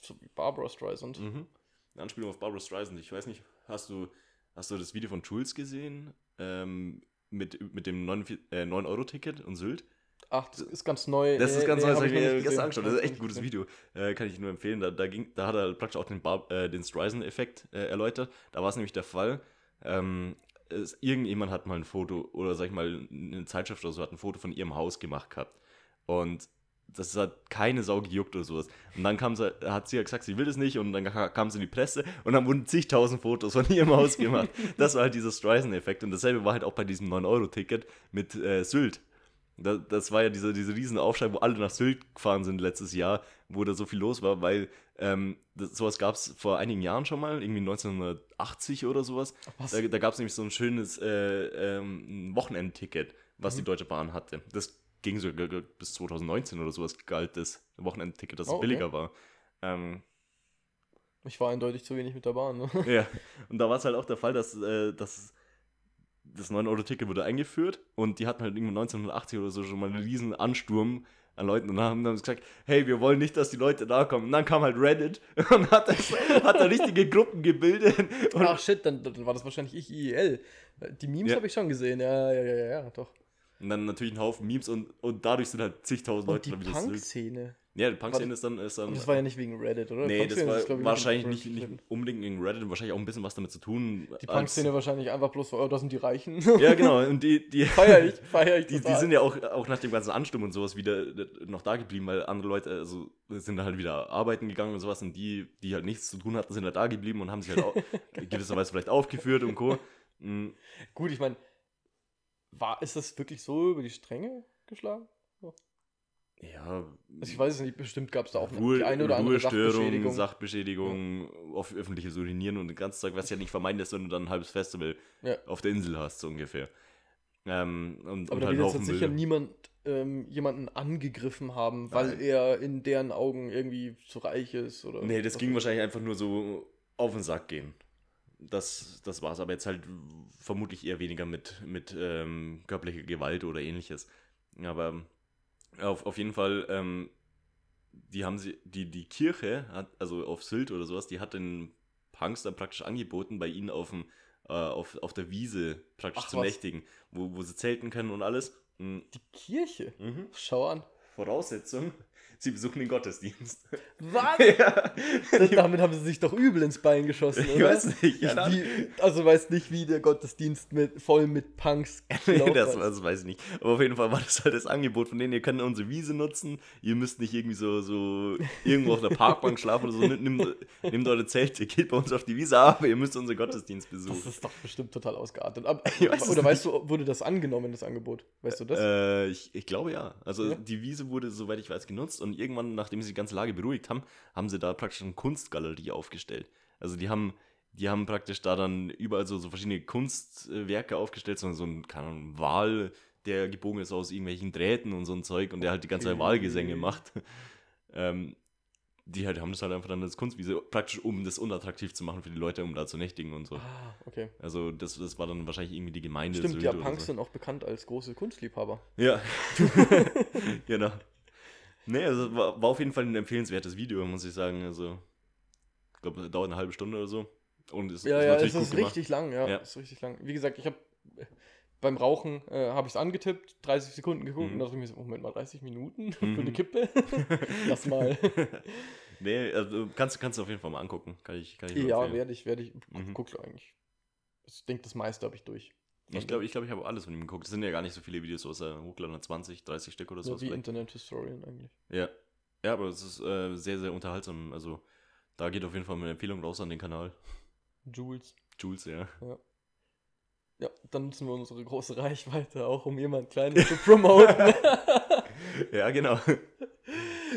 So wie Barbara Streisand. Mhm. Eine Anspielung auf Barbara Streisand. Ich weiß nicht, hast du Hast du das Video von Jules gesehen? Ähm, mit, mit dem 9-Euro-Ticket äh, und Sylt? Ach, das ist ganz neu. Das ist ganz nee, neu, das habe ich mir gestern angeschaut. Das ist echt ein gutes Video. Äh, kann ich nur empfehlen. Da, da, ging, da hat er praktisch auch den, äh, den Streisand-Effekt äh, erläutert. Da war es nämlich der Fall. Ähm, es, irgendjemand hat mal ein Foto, oder sag ich mal, eine Zeitschrift oder so, hat ein Foto von ihrem Haus gemacht gehabt. Und das hat keine Sau gejuckt oder sowas. Und dann kam sie, hat sie ja gesagt, sie will das nicht und dann kam sie in die Presse und dann wurden zigtausend Fotos von ihrem Haus gemacht. das war halt dieser Streisand-Effekt und dasselbe war halt auch bei diesem 9-Euro-Ticket mit äh, Sylt. Das, das, war ja dieser, diese riesen Aufschrei, wo alle nach Sylt gefahren sind letztes Jahr, wo da so viel los war, weil ähm, das, sowas gab es vor einigen Jahren schon mal, irgendwie 1980 oder sowas. Da, da gab es nämlich so ein schönes äh, ähm, Wochenendticket, was mhm. die Deutsche Bahn hatte. Das ging sogar bis 2019 oder sowas galt das Wochenendticket, dass oh, es billiger okay. war. Ähm, ich war eindeutig zu wenig mit der Bahn. Ne? Ja, und da war es halt auch der Fall, dass, äh, dass das 9-Euro-Ticket wurde eingeführt und die hatten halt irgendwie 1980 oder so schon mal einen riesen Ansturm an Leuten und haben dann gesagt, hey, wir wollen nicht, dass die Leute da kommen. Und dann kam halt Reddit und hat, das, hat da richtige Gruppen gebildet. Ach shit, dann, dann, war das wahrscheinlich ich IEL. Die Memes ja. habe ich schon gesehen, ja, ja, ja, ja, doch. Und dann natürlich ein Haufen Memes und, und dadurch sind halt zigtausend Leute die Punk-Szene. Ja, die Punk-Szene ist dann, ist dann. Das war ja nicht wegen Reddit, oder? Nee, das war ist, wahrscheinlich nicht, nicht unbedingt wegen Reddit, wahrscheinlich auch ein bisschen was damit zu tun. Die Punk-Szene wahrscheinlich einfach bloß, oh, das sind die Reichen. Ja, genau. Und die, die feier ich, feier ich die, die sind ja auch, auch nach dem ganzen Ansturm und sowas wieder noch da geblieben, weil andere Leute also, sind halt wieder arbeiten gegangen und sowas und die, die halt nichts zu tun hatten, sind halt da geblieben und haben sich halt auch gewisserweise vielleicht aufgeführt und Co. Mhm. Gut, ich meine, war, ist das wirklich so über die Stränge geschlagen? So. Ja. Also ich weiß es nicht, bestimmt gab es da auch Ruhe, die eine oder andere Sachbeschädigung. Sachbeschädigung, ja. auf öffentliches Urinieren und den ganzen Tag, was ja nicht vermeiden lässt, wenn du dann ein halbes Festival ja. auf der Insel hast, so ungefähr. Ähm, und, Aber und da halt wird jetzt sicher niemand ähm, jemanden angegriffen haben, weil Nein. er in deren Augen irgendwie zu reich ist oder. Nee, das ging wahrscheinlich einfach nur so auf den Sack gehen. Das, das war's, aber jetzt halt vermutlich eher weniger mit, mit ähm, körperlicher Gewalt oder ähnliches. Aber auf, auf jeden Fall, ähm, die haben sie, die, die Kirche hat, also auf Sylt oder sowas, die hat den Punks dann praktisch angeboten, bei ihnen auf dem, äh, auf, auf der Wiese praktisch Ach, zu was. nächtigen, wo, wo sie zelten können und alles. Mhm. Die Kirche? Mhm. Schau an. Voraussetzung, sie besuchen den Gottesdienst. Was? ja. Das, damit haben sie sich doch übel ins Bein geschossen, Ich oder? weiß nicht, Ahnung. wie, also weiß nicht, wie der Gottesdienst mit, voll mit Punks Nee, das, das weiß ich nicht. Aber auf jeden Fall war das halt das Angebot von denen, ihr könnt unsere Wiese nutzen, ihr müsst nicht irgendwie so, so irgendwo auf der Parkbank schlafen oder so, nehmt, nehmt eure Zelte, geht bei uns auf die Wiese, aber ihr müsst unseren Gottesdienst Das besuchen. ist doch bestimmt total ausgeartet. Aber, Ich weiß oder weißt du, wurde das angenommen, das Angebot? Weißt du das? Äh, ich, ich glaube ja. Also Ja. die Wiese wurde, soweit ich weiß, genutzt und irgendwann, nachdem sie die ganze Lage beruhigt haben, haben sie da praktisch eine Kunstgalerie aufgestellt. Also die haben, die haben praktisch da dann überall so, so verschiedene Kunstwerke aufgestellt, so, so ein, keine Ahnung, Wal, der gebogen ist aus irgendwelchen Drähten und so ein Zeug und der halt die ganze Zeit. Wahlgesänge macht. ähm, die halt, haben das halt einfach dann als Kunstwiese, praktisch um das unattraktiv zu machen für die Leute, um da zu nächtigen und so. ah, okay. Also das, das war dann wahrscheinlich irgendwie die Gemeinde. Stimmt, Sylt ja, Punks so. sind auch bekannt als große Kunstliebhaber. Ja, genau. Nee, also war, war auf jeden Fall ein empfehlenswertes Video, muss ich sagen. Also, ich glaube, dauert eine halbe Stunde oder so. Und es Ja, ist ja, natürlich es ist gemacht. richtig lang, ja, Ja. ist richtig lang. Wie gesagt, ich habe beim Rauchen äh, habe ich es angetippt, 30 Sekunden geguckt Mhm. und dachte mir so, Moment mal, 30 Minuten für Mhm. eine Kippe? Lass mal. nee, also kannst, kannst du auf jeden Fall mal angucken. Kann ich, kann ich ja, werde ich, werde ich. Mhm. Guckst du eigentlich. Ich denke, das meiste habe ich durch. Ich glaube, ich, glaub, ich habe alles von ihm geguckt. Es sind ja gar nicht so viele Videos, außer hochladen 20, 30 Stück oder so. so wie Internet Historian eigentlich. Ja. Ja, aber es ist äh, sehr, sehr unterhaltsam. Also, da geht auf jeden Fall meine Empfehlung raus an den Kanal. Jules. Jules, ja. Ja, dann nutzen wir unsere große Reichweite auch, um jemand Kleines zu promoten. ja, genau.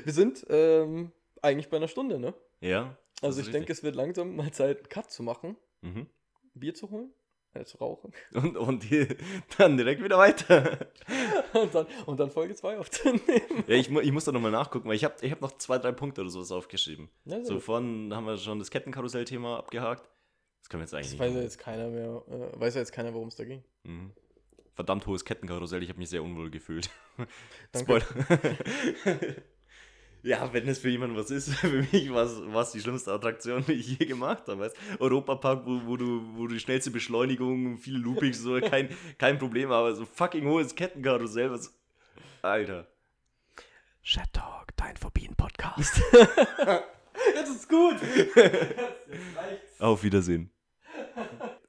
wir sind ähm, eigentlich bei einer Stunde, ne? Ja. Also ich denke, richtig. es wird langsam mal Zeit, einen Cut zu machen, Mhm. Bier zu holen, zu rauchen Und, und die, dann direkt wieder weiter. und dann, und dann Folge 2 aufzunehmen. Ja, ich, mu- ich muss da nochmal nachgucken, weil ich habe ich hab noch zwei, drei Punkte oder sowas aufgeschrieben. Ja, So gut. vorhin haben wir schon das Kettenkarussell-Thema abgehakt. Das können wir jetzt eigentlich Das nicht weiß ja jetzt keiner mehr, äh, weiß ja jetzt keiner, worum es da ging. Mhm. Verdammt hohes Kettenkarussell, ich habe mich sehr unwohl gefühlt. Danke. Spoiler. ja, wenn es für jemanden was ist, für mich war es die schlimmste Attraktion, die ich je gemacht habe. Weißt? Europapark, wo, wo, du, wo du die schnellste Beschleunigung, viele Loopings, so, kein, kein Problem, aber so fucking hohes Kettenkarussell, was. Alter. Chat Talk, dein Phobien-Podcast. Jetzt ist gut. Auf Wiedersehen.